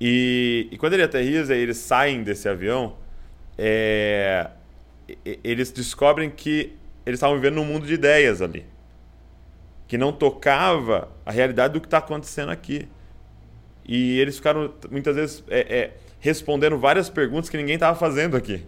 E, e quando ele aterriza e eles saem desse avião, é, eles descobrem que eles estavam vivendo num mundo de ideias ali. Que não tocava a realidade do que está acontecendo aqui. E eles ficaram, muitas vezes, é, é, respondendo várias perguntas que ninguém estava fazendo aqui.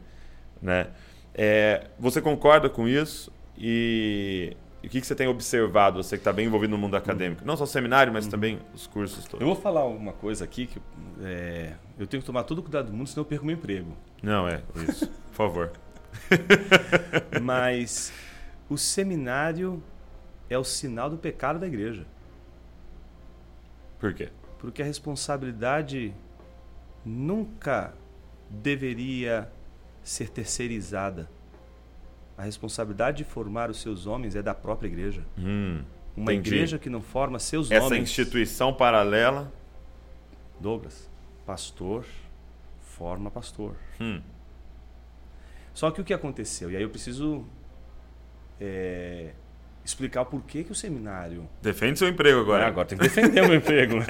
Né? É, você concorda com isso? E, e o que, que você tem observado, você que está bem envolvido no mundo acadêmico? Não só o seminário, mas também os cursos todos. Eu vou falar uma coisa aqui que é, eu tenho que tomar todo o cuidado do mundo, senão eu perco meu emprego. Não, é isso. Por favor. Mas o seminário é o sinal do pecado da igreja. Por quê? Porque a responsabilidade nunca deveria ser terceirizada. A responsabilidade de formar os seus homens é da própria igreja. Hum, Uma Entendi. igreja que não forma seus essa homens. instituição paralela. Douglas, pastor forma pastor. Hum, Só que o que aconteceu? E aí eu preciso é, explicar o porquê que o seminário defende seu emprego agora. É, agora tem que defender o meu emprego. né?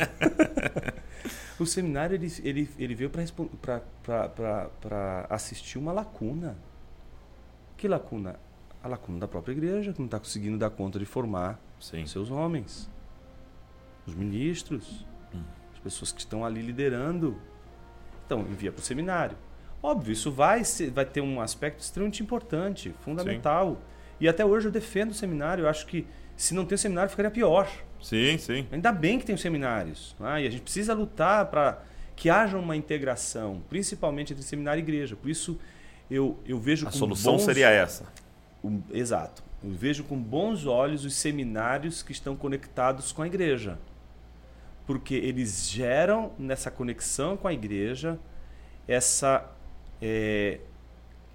o seminário ele, ele, ele veio para assistir uma lacuna. Que lacuna? A lacuna da própria igreja, que não está conseguindo dar conta de formar Sim. seus homens, os ministros, as pessoas que estão ali liderando. Então, envia para o seminário. Óbvio, isso vai, ser, vai ter um aspecto extremamente importante, fundamental. E até hoje eu defendo o seminário. Eu acho que se não tem o seminário, ficaria pior. Sim, sim. Ainda bem que tem os seminários. né? E a gente precisa lutar para que haja uma integração, principalmente entre seminário e igreja. Por isso, eu, eu vejo A com solução bons- seria essa. um- exato. Eu vejo com bons olhos os seminários que estão conectados com a igreja. Porque eles geram nessa conexão com a igreja essa é,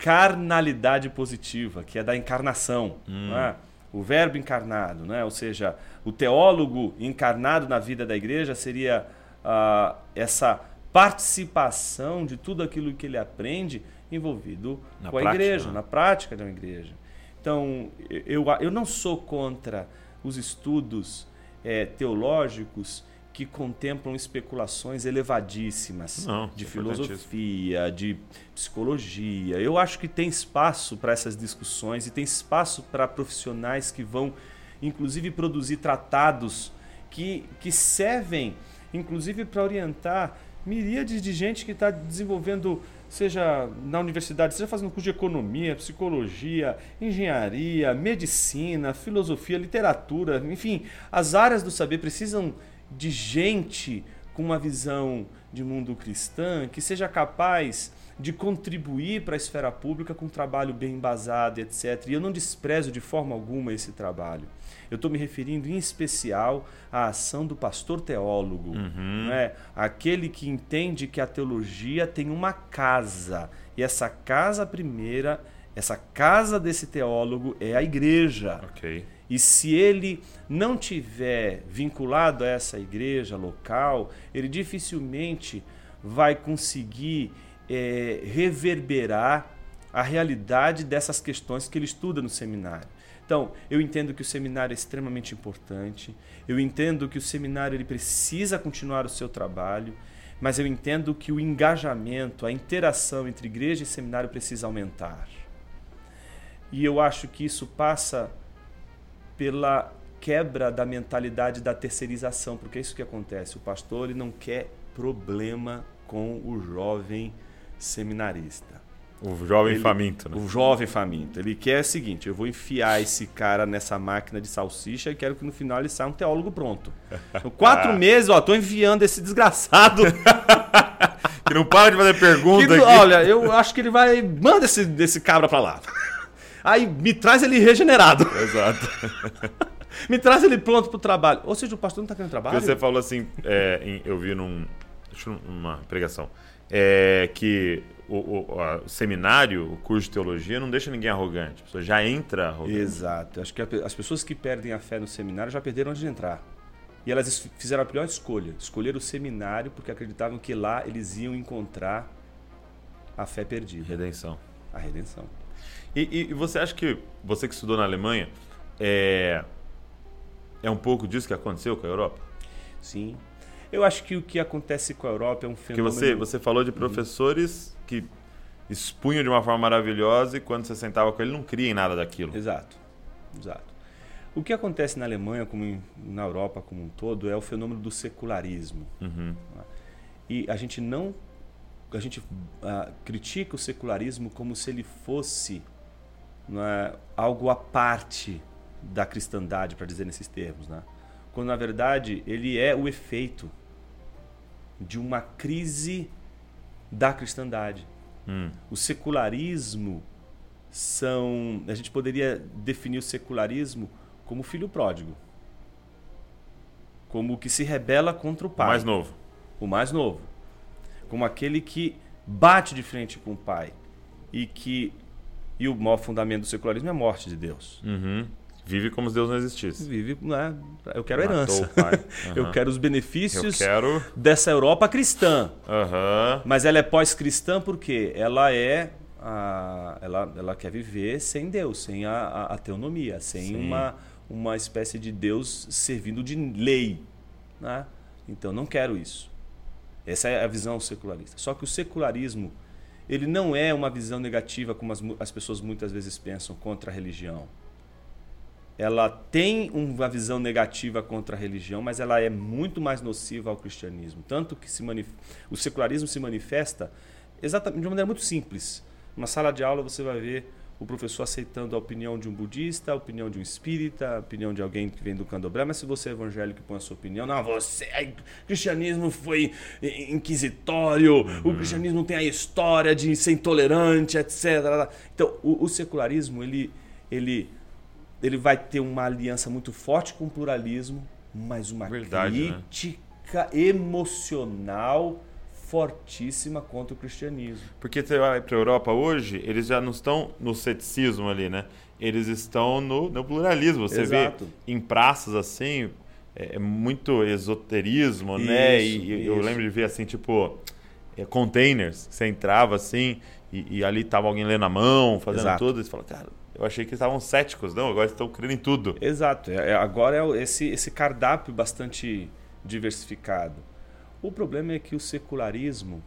carnalidade positiva, que é da encarnação. não é? O verbo encarnado, né? ou seja, o teólogo encarnado na vida da igreja seria ah, essa participação de tudo aquilo que ele aprende envolvido Na com a prática, igreja, né? na prática da igreja. Então, eu, eu não sou contra os estudos eh, teológicos que contemplam especulações elevadíssimas Não, de é importantíssimo. filosofia, de psicologia. Eu acho que tem espaço para essas discussões e tem espaço para profissionais que vão, inclusive, produzir tratados que, que servem, inclusive, para orientar miríades de gente que está desenvolvendo seja na universidade, seja fazendo curso de economia, psicologia, engenharia, medicina, filosofia, literatura, enfim, as áreas do saber precisam de gente com uma visão de mundo cristã que seja capaz de contribuir para a esfera pública com um trabalho bem embasado, etc. E eu não desprezo de forma alguma esse trabalho. Eu estou me referindo em especial à ação do pastor teólogo, Uhum. né? aquele que entende que a teologia tem uma casa. E essa casa primeira, essa casa desse teólogo é a igreja. Ok. E se ele não tiver vinculado a essa igreja local, ele dificilmente vai conseguir eh, reverberar a realidade dessas questões que ele estuda no seminário. Então, eu entendo que o seminário é extremamente importante, eu entendo que o seminário ele precisa continuar o seu trabalho, mas eu entendo que o engajamento, a interação entre igreja e seminário precisa aumentar. E eu acho que isso passa pela quebra da mentalidade da terceirização, porque é isso que acontece. O pastor ele não quer problema com o jovem seminarista. O jovem Ele- faminto, né? O jovem faminto. Ele quer o seguinte: eu vou enfiar esse cara nessa máquina de salsicha e quero que no final ele saia um teólogo pronto. Então, quatro meses, ó, tô enviando esse desgraçado. Que não para de fazer que, pergunta aqui. olha, eu acho que ele vai. Manda esse, esse cabra pra lá. Aí me traz ele regenerado. Exato. Me traz ele pronto pro trabalho. Ou seja, o pastor não tá querendo trabalho? Porque você falou assim, é, em- eu vi num, numa pregação, é, que o, o- a- o seminário, o curso de teologia, não deixa ninguém arrogante. A pessoa já entra arrogante. Exato. Acho que as pessoas que perdem a fé no seminário já perderam antes de entrar. E elas fizeram a pior escolha. Escolheram o seminário porque acreditavam que lá eles iam encontrar a fé perdida, Redenção. a redenção. E, e- você acha que, você que estudou na Alemanha, é, é um pouco disso que aconteceu com a Europa? Sim. Eu acho que o que acontece com a Europa é um fenômeno... você, você falou de professores que expunham de uma forma maravilhosa e quando você sentava com ele não cria em nada daquilo. Exato, exato. O que acontece na Alemanha, como em- na Europa como um todo, é o fenômeno do secularismo. Uhum. E a gente não. A gente ah, critica o secularismo como se ele fosse é, algo à parte da cristandade, para dizer nesses termos. Né? Quando, na verdade, ele é o efeito de uma crise da cristandade. Hum. O secularismo são. A gente poderia definir o secularismo como filho pródigo. Como o que se rebela contra o O pai mais novo. o mais novo, como aquele que bate de frente com o pai e que e o maior fundamento do secularismo é a morte de Deus. Uhum. Vive como se Deus não existisse. Vive, né? Eu quero Matou herança. pai. Eu quero os Eu benefícios quero. dessa Europa cristã. Aham. Mas ela é pós-cristã porque ela é a, ela, ela quer viver sem Deus, sem a, a, a teonomia, sem Sim. uma, uma espécie de Deus servindo de lei. Né? Então não quero isso. Essa é a visão secularista. Só que o secularismo ele não é uma visão negativa como as, as pessoas muitas vezes pensam contra a religião. Ela tem uma visão negativa contra a religião, mas ela é muito mais nociva ao cristianismo. Tanto que se o secularismo se manifesta exatamente de uma maneira muito simples. Numa sala de aula você vai ver o professor aceitando a opinião de um budista, a opinião de um espírita, a opinião de alguém que vem do candomblé, mas se você é evangélico e põe a sua opinião, não, você, aí, o cristianismo foi inquisitório, o cristianismo tem a história de ser intolerante, etc. Então, o, o secularismo, ele, ele, ele vai ter uma aliança muito forte com o pluralismo, mas uma Verdade, né? crítica emocional fortíssima contra o cristianismo. Porque você vai para a Europa hoje, eles já não estão no ceticismo ali, né? Eles estão no, no pluralismo. Você Exato. vê em praças assim, é, é muito esoterismo, né? Isso, E, e eu isso. lembro de ver assim, tipo, é, containers. Você entrava assim e, e ali tava alguém lendo a mão, fazendo Exato. tudo. E você fala, cara, eu achei que eles estavam céticos. Não, agora estão crendo em tudo. Exato. É- é- agora é esse, esse cardápio bastante diversificado. O problema é que o secularismo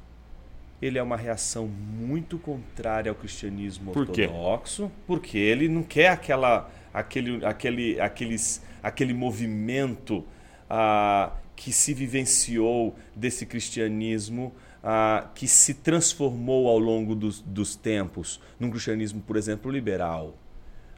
ele é uma reação muito contrária ao cristianismo Por ortodoxo, porque ele não quer aquela, aquele, aquele, aqueles, aquele movimento ah, que se vivenciou desse cristianismo ah, que se transformou ao longo dos, dos tempos num cristianismo, por exemplo, liberal.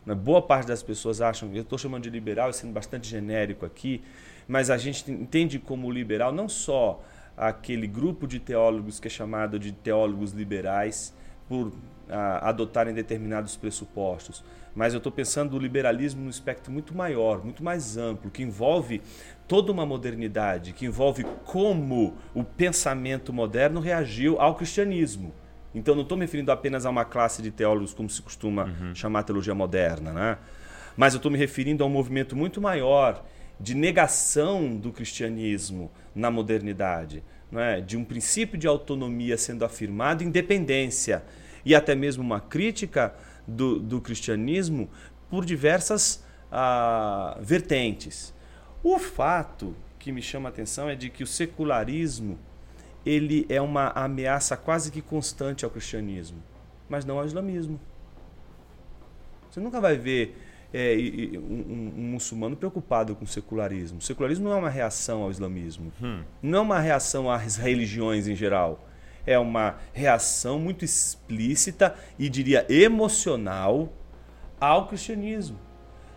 Boa parte das pessoas acham, eu estou chamando de liberal, sendo bastante genérico aqui, mas a gente entende como liberal não só aquele grupo de teólogos que é chamado de teólogos liberais por ah, adotarem determinados pressupostos, mas eu estou pensando o liberalismo num espectro muito maior, muito mais amplo, que envolve toda uma modernidade, que envolve como o pensamento moderno reagiu ao cristianismo. Então não estou me referindo apenas a uma classe de teólogos como se costuma uhum. chamar a teologia moderna, né? mas eu estou me referindo a um movimento muito maior de negação do cristianismo na modernidade, é? de um princípio de autonomia sendo afirmado, independência, e até mesmo uma crítica do, do cristianismo por diversas ah, vertentes. O fato que me chama a atenção é de que o secularismo ele é uma ameaça quase que constante ao cristianismo, mas não ao islamismo. Você nunca vai ver é, um, um, muçulmano preocupado com o secularismo. O secularismo não é uma reação ao islamismo, hum. não é uma reação às religiões em geral. É uma reação muito explícita e diria emocional ao cristianismo.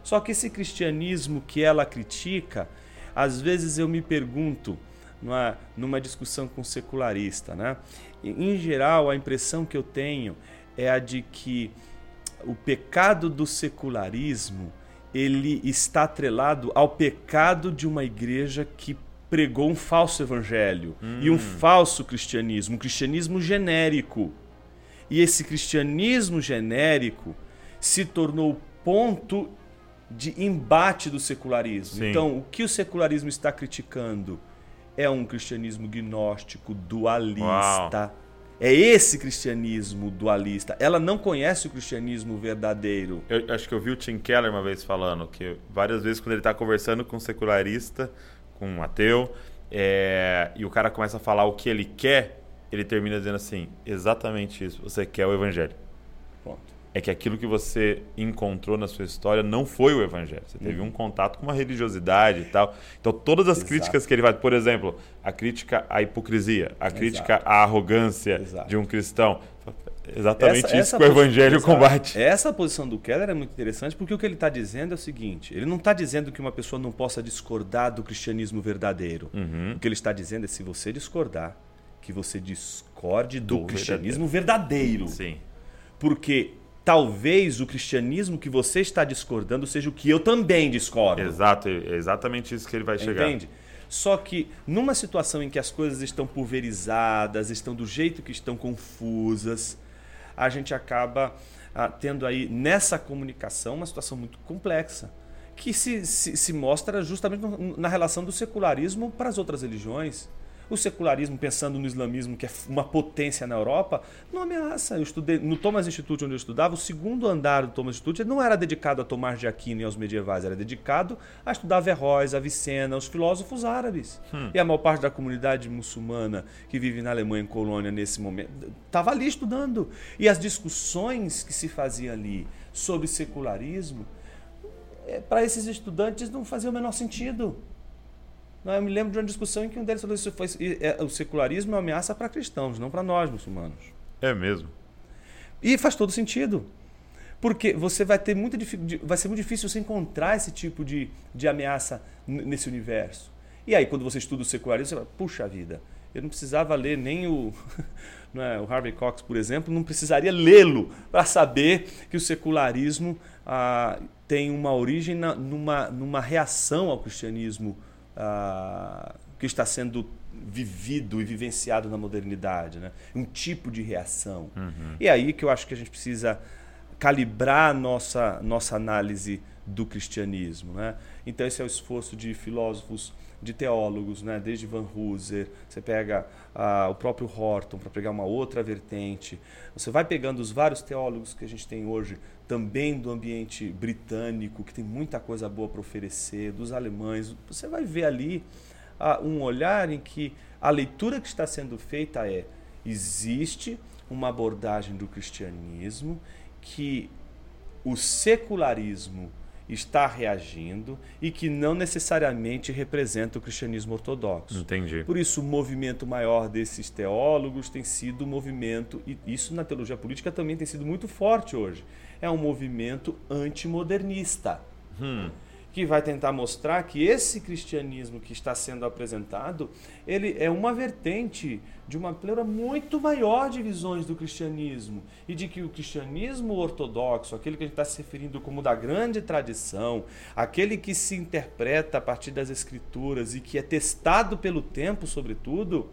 Só que esse cristianismo que ela critica, às vezes eu me pergunto, numa, numa discussão com secularista, né? em geral, a impressão que eu tenho é a de que o pecado do secularismo ele está atrelado ao pecado de uma igreja que pregou um falso evangelho hum. e um hum. falso cristianismo, um cristianismo genérico. E esse cristianismo genérico se tornou ponto de embate do secularismo. Sim. Então, o que o secularismo está criticando é um cristianismo gnóstico, dualista. Uau. É esse cristianismo dualista. Ela não conhece o cristianismo verdadeiro. Eu acho que eu vi o Tim Keller uma vez falando que várias vezes quando ele está conversando com um secularista, com um ateu, é, e o cara começa a falar o que ele quer, ele termina dizendo assim: exatamente isso. Você quer o evangelho é que aquilo que você encontrou na sua história não foi o evangelho. Você teve uhum. um contato com uma religiosidade e tal. Então, todas as Exato. críticas que ele faz, por exemplo, a crítica à hipocrisia, a crítica Exato. à arrogância Exato. de um cristão. Exatamente essa, isso essa que o evangelho combate. Essa posição do Keller é muito interessante porque o que ele está dizendo é o seguinte: ele não está dizendo que uma pessoa não possa discordar do cristianismo verdadeiro. Uhum. O que ele está dizendo é se você discordar, que você discorde do, do cristianismo verdadeiro. verdadeiro. Sim. Porque talvez o cristianismo que você está discordando seja o que eu também discordo. Exato, é exatamente isso que ele vai chegar. Entende? Só que numa situação em que as coisas estão pulverizadas, estão do jeito que estão confusas, a gente acaba ah, tendo aí nessa comunicação uma situação muito complexa que se, se, se mostra justamente na relação do secularismo para as outras religiões. O secularismo, pensando no islamismo, que é uma potência na Europa, não ameaça. Eu estudei no Thomas Institute, onde eu estudava, o segundo andar do Thomas Institute não era dedicado a Tomás de Aquino e aos medievais, era dedicado a estudar Averroes, Avicena, os filósofos árabes. Hum. E a maior parte da comunidade muçulmana que vive na Alemanha, em colônia, nesse momento, estava ali estudando. E as discussões que se faziam ali sobre secularismo, é, para esses estudantes não fazia o menor sentido. Eu me lembro de uma discussão em que um deles falou isso foi é, o secularismo é uma ameaça para cristãos, não para nós muçulmanos. É mesmo. E faz todo sentido. Porque você vai ter muito vai ser muito difícil você encontrar esse tipo de, de ameaça nesse universo. E aí, quando você estuda o secularismo, você fala, puxa vida, eu não precisava ler nem o, é, o Harvey Cox, por exemplo, não precisaria lê-lo para saber que o secularismo ah, tem uma origem na, numa, numa reação ao cristianismo ah, que está sendo vivido e vivenciado na modernidade, né? um tipo de reação. Uhum. E é aí que eu acho que a gente precisa calibrar nossa nossa análise do cristianismo, né? Então esse é o esforço de filósofos, de teólogos, né? Desde Van Hooser, você pega ah, o próprio Horton para pegar uma outra vertente, você vai pegando os vários teólogos que a gente tem hoje, também do ambiente britânico, que tem muita coisa boa para oferecer, dos alemães, você vai ver ali ah, um olhar em que a leitura que está sendo feita é existe uma abordagem do cristianismo que o secularismo está reagindo e que não necessariamente representa o cristianismo ortodoxo. Entendi. Por isso, o movimento maior desses teólogos tem sido o movimento, e isso na teologia política também tem sido muito forte hoje, é um movimento antimodernista. Hum que vai tentar mostrar que esse cristianismo que está sendo apresentado, ele é uma vertente de uma pleura muito maior de visões do cristianismo e de que o cristianismo ortodoxo, aquele que a gente está se referindo como da grande tradição, aquele que se interpreta a partir das escrituras e que é testado pelo tempo, sobretudo,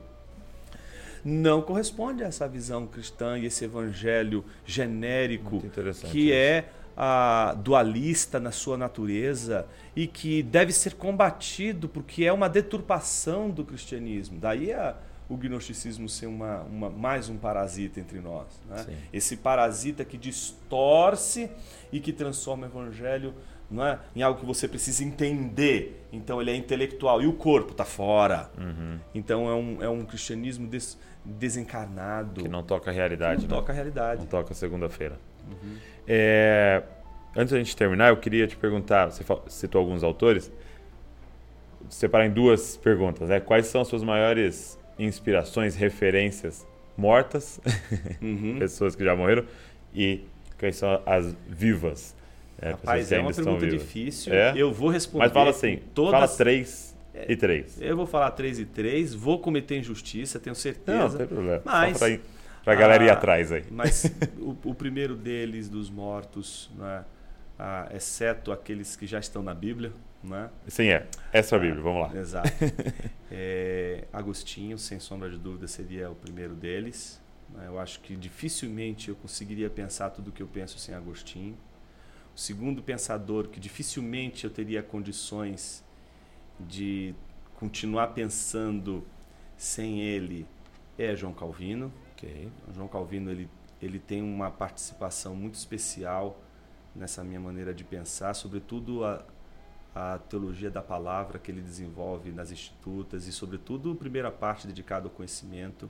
não corresponde a essa visão cristã e esse evangelho genérico que é a, dualista na sua natureza e que deve ser combatido porque é uma deturpação do cristianismo. Daí a, o gnosticismo ser uma, uma, mais um parasita entre nós. Né? Esse parasita que distorce e que transforma o evangelho não é, em algo que você precisa entender. Então ele é intelectual e o corpo está fora. Uhum. Então é um, é um cristianismo des, desencarnado. Que não toca a realidade. Não né? toca a realidade. Não toca segunda-feira. Uhum. É, antes da gente terminar, eu queria te perguntar, você citou alguns autores, separar em duas perguntas. Né? Quais são as suas maiores inspirações, referências mortas, uhum. pessoas que já morreram, e quais são as vivas? É, Rapaz, é uma pergunta vivas. difícil. É? Eu vou responder. Mas fala assim, todas... fala três e três. Eu vou falar três e três, vou cometer injustiça, tenho certeza. Não, não tem problema. Mas para a galera ir atrás aí. Mas o, o, primeiro deles, dos mortos, né, ah, exceto aqueles que já estão na Bíblia. Né? Sim, é. Essa é a Bíblia, vamos lá. Exato. é, Agostinho, sem sombra de dúvida, seria o primeiro deles. Né? Eu acho que dificilmente eu conseguiria pensar tudo o que eu penso sem Agostinho. O segundo pensador que dificilmente eu teria condições de continuar pensando sem ele é João Calvino. Okay. O João Calvino ele, ele tem uma participação muito especial nessa minha maneira de pensar, sobretudo a, a teologia da palavra que ele desenvolve nas institutas e, sobretudo, a primeira parte dedicada ao conhecimento.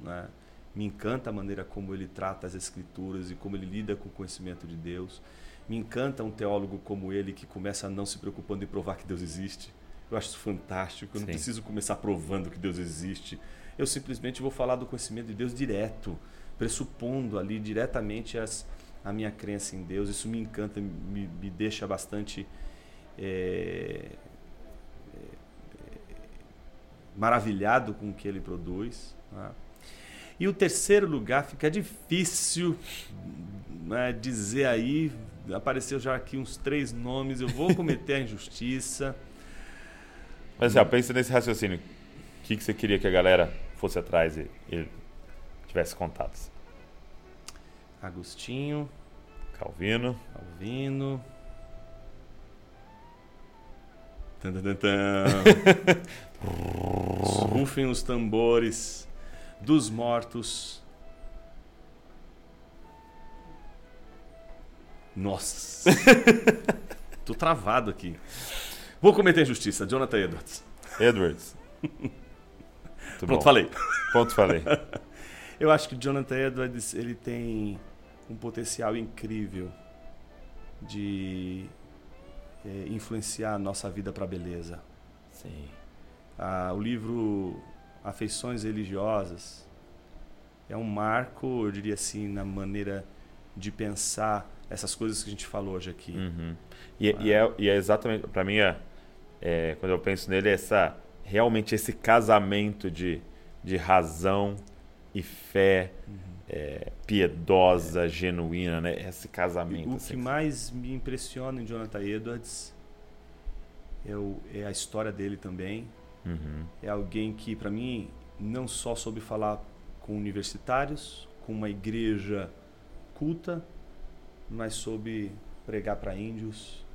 Né? Me encanta a maneira como ele trata as escrituras e como ele lida com o conhecimento de Deus. Me encanta um teólogo como ele que começa não se preocupando em provar que Deus existe. Eu acho isso fantástico. Eu não Sim. preciso começar provando que Deus existe eu simplesmente vou falar do conhecimento de Deus direto, pressupondo ali diretamente as, a minha crença em Deus. Isso me encanta, me, me deixa bastante é, é, maravilhado com o que ele produz. Né? E o terceiro lugar fica difícil né, dizer aí. Apareceu já aqui uns três nomes, eu vou cometer a injustiça. Mas já, pensa nesse raciocínio. O que, que você queria que a galera fosse atrás e, e tivesse contatos. Agostinho. Calvino. Calvino. Rufem os tambores dos mortos. Nossa! Tô travado aqui. Vou cometer injustiça. Jonathan Edwards. Edwards. Muito Pronto, bom. falei. Pronto, falei. Eu acho que o Jonathan Edwards ele tem um potencial incrível de é, influenciar a nossa vida para a beleza. Sim. Ah, o livro Afeições Religiosas é um marco, eu diria assim, na maneira de pensar essas coisas que a gente falou hoje aqui. Uhum. E, ah. e, é, e, é, exatamente, para mim, é, é, quando eu penso nele, é essa realmente esse casamento de, de razão e fé uhum. é, piedosa, é. genuína, né? Esse casamento. O assim. que mais me impressiona em Jonathan Edwards é, o, é a história dele também. Uhum. É alguém que, para mim, não só soube falar com universitários, com uma igreja culta, mas soube pregar para índios,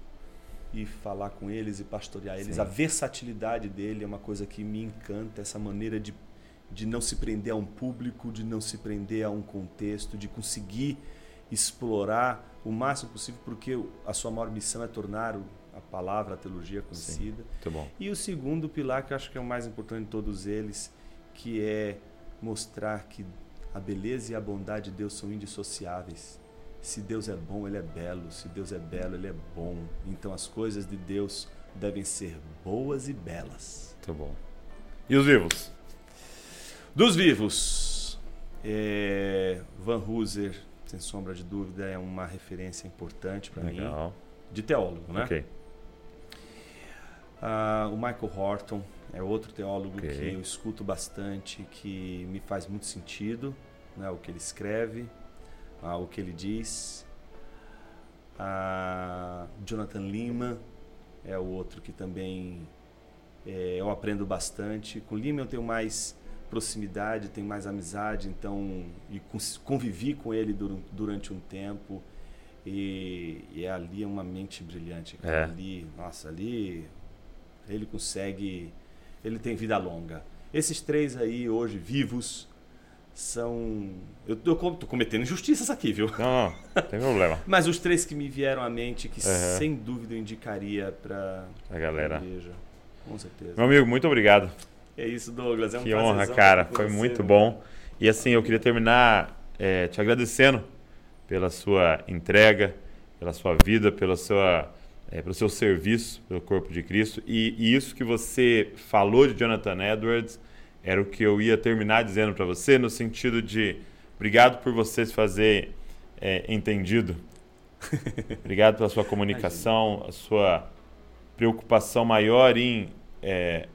e falar com eles e pastorear eles. Sim. A versatilidade dele é uma coisa que me encanta, essa maneira de, de não se prender a um público, de não se prender a um contexto, de conseguir explorar o máximo possível, porque a sua maior missão é tornar a palavra, a teologia conhecida. Sim. E o segundo pilar, que eu acho que é o mais importante de todos eles, que é mostrar que a beleza e a bondade de Deus são indissociáveis Se Deus é bom, ele é belo. Se Deus é belo, ele é bom. Então as coisas de Deus devem ser boas e belas. Muito bom. E os vivos? Dos vivos, é, Van Hooser, sem sombra de dúvida, é uma referência importante para mim. De teólogo, né? Ok. Ah, o Michael Horton é outro teólogo Ok. que eu escuto bastante, que me faz muito sentido, né, o que ele escreve, ah, o que ele diz. Ah, Jonathan Lima é o outro que também eh, eu aprendo bastante. Com Lima eu tenho mais proximidade, tenho mais amizade, então e convivi com ele dur- durante um tempo e, e ali é uma mente brilhante. É. Ali, nossa, ali ele consegue, ele tem vida longa. Esses três aí hoje vivos são, eu com- tô cometendo injustiças aqui, viu? Não, não, não tem problema. Mas os três que me vieram à mente que Aham. sem dúvida eu indicaria para A galera. igreja, com certeza. Meu amigo, muito obrigado. É isso, Douglas. É um Que honra, cara. Foi você, muito meu. bom. E assim, eu queria terminar é, te agradecendo pela sua entrega, pela sua vida, pela sua, é, pelo seu serviço pelo corpo de Cristo. E, e isso que você falou de Jonathan Edwards era o que eu ia terminar dizendo para você, no sentido de obrigado por você se fazer é, entendido. obrigado pela sua comunicação, a sua preocupação maior em é,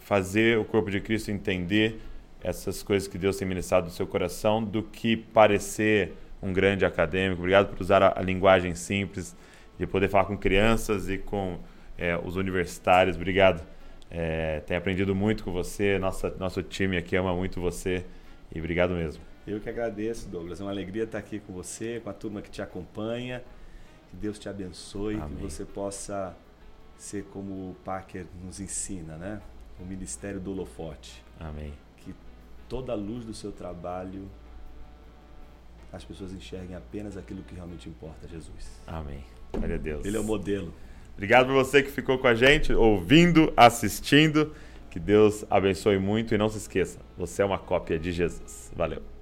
fazer o corpo de Cristo entender essas coisas que Deus tem ministrado no seu coração do que parecer um grande acadêmico. Obrigado por usar a, a linguagem simples, de poder falar com crianças e com é, os universitários. Obrigado. É, tenho aprendido muito com você. Nossa, nosso time aqui ama muito você. E obrigado mesmo. Eu que agradeço, Douglas. É uma alegria estar aqui com você, com a turma que te acompanha. Que Deus te abençoe, Amém. que você possa ser como o Parker nos ensina, né? O ministério do holofote. Amém. Que toda a luz do seu trabalho as pessoas enxerguem apenas aquilo que realmente importa, Jesus. Amém. Glória a Deus. Ele é o modelo. Obrigado por você que ficou com a gente, ouvindo, assistindo. Que Deus abençoe muito e não se esqueça, você é uma cópia de Jesus. Valeu.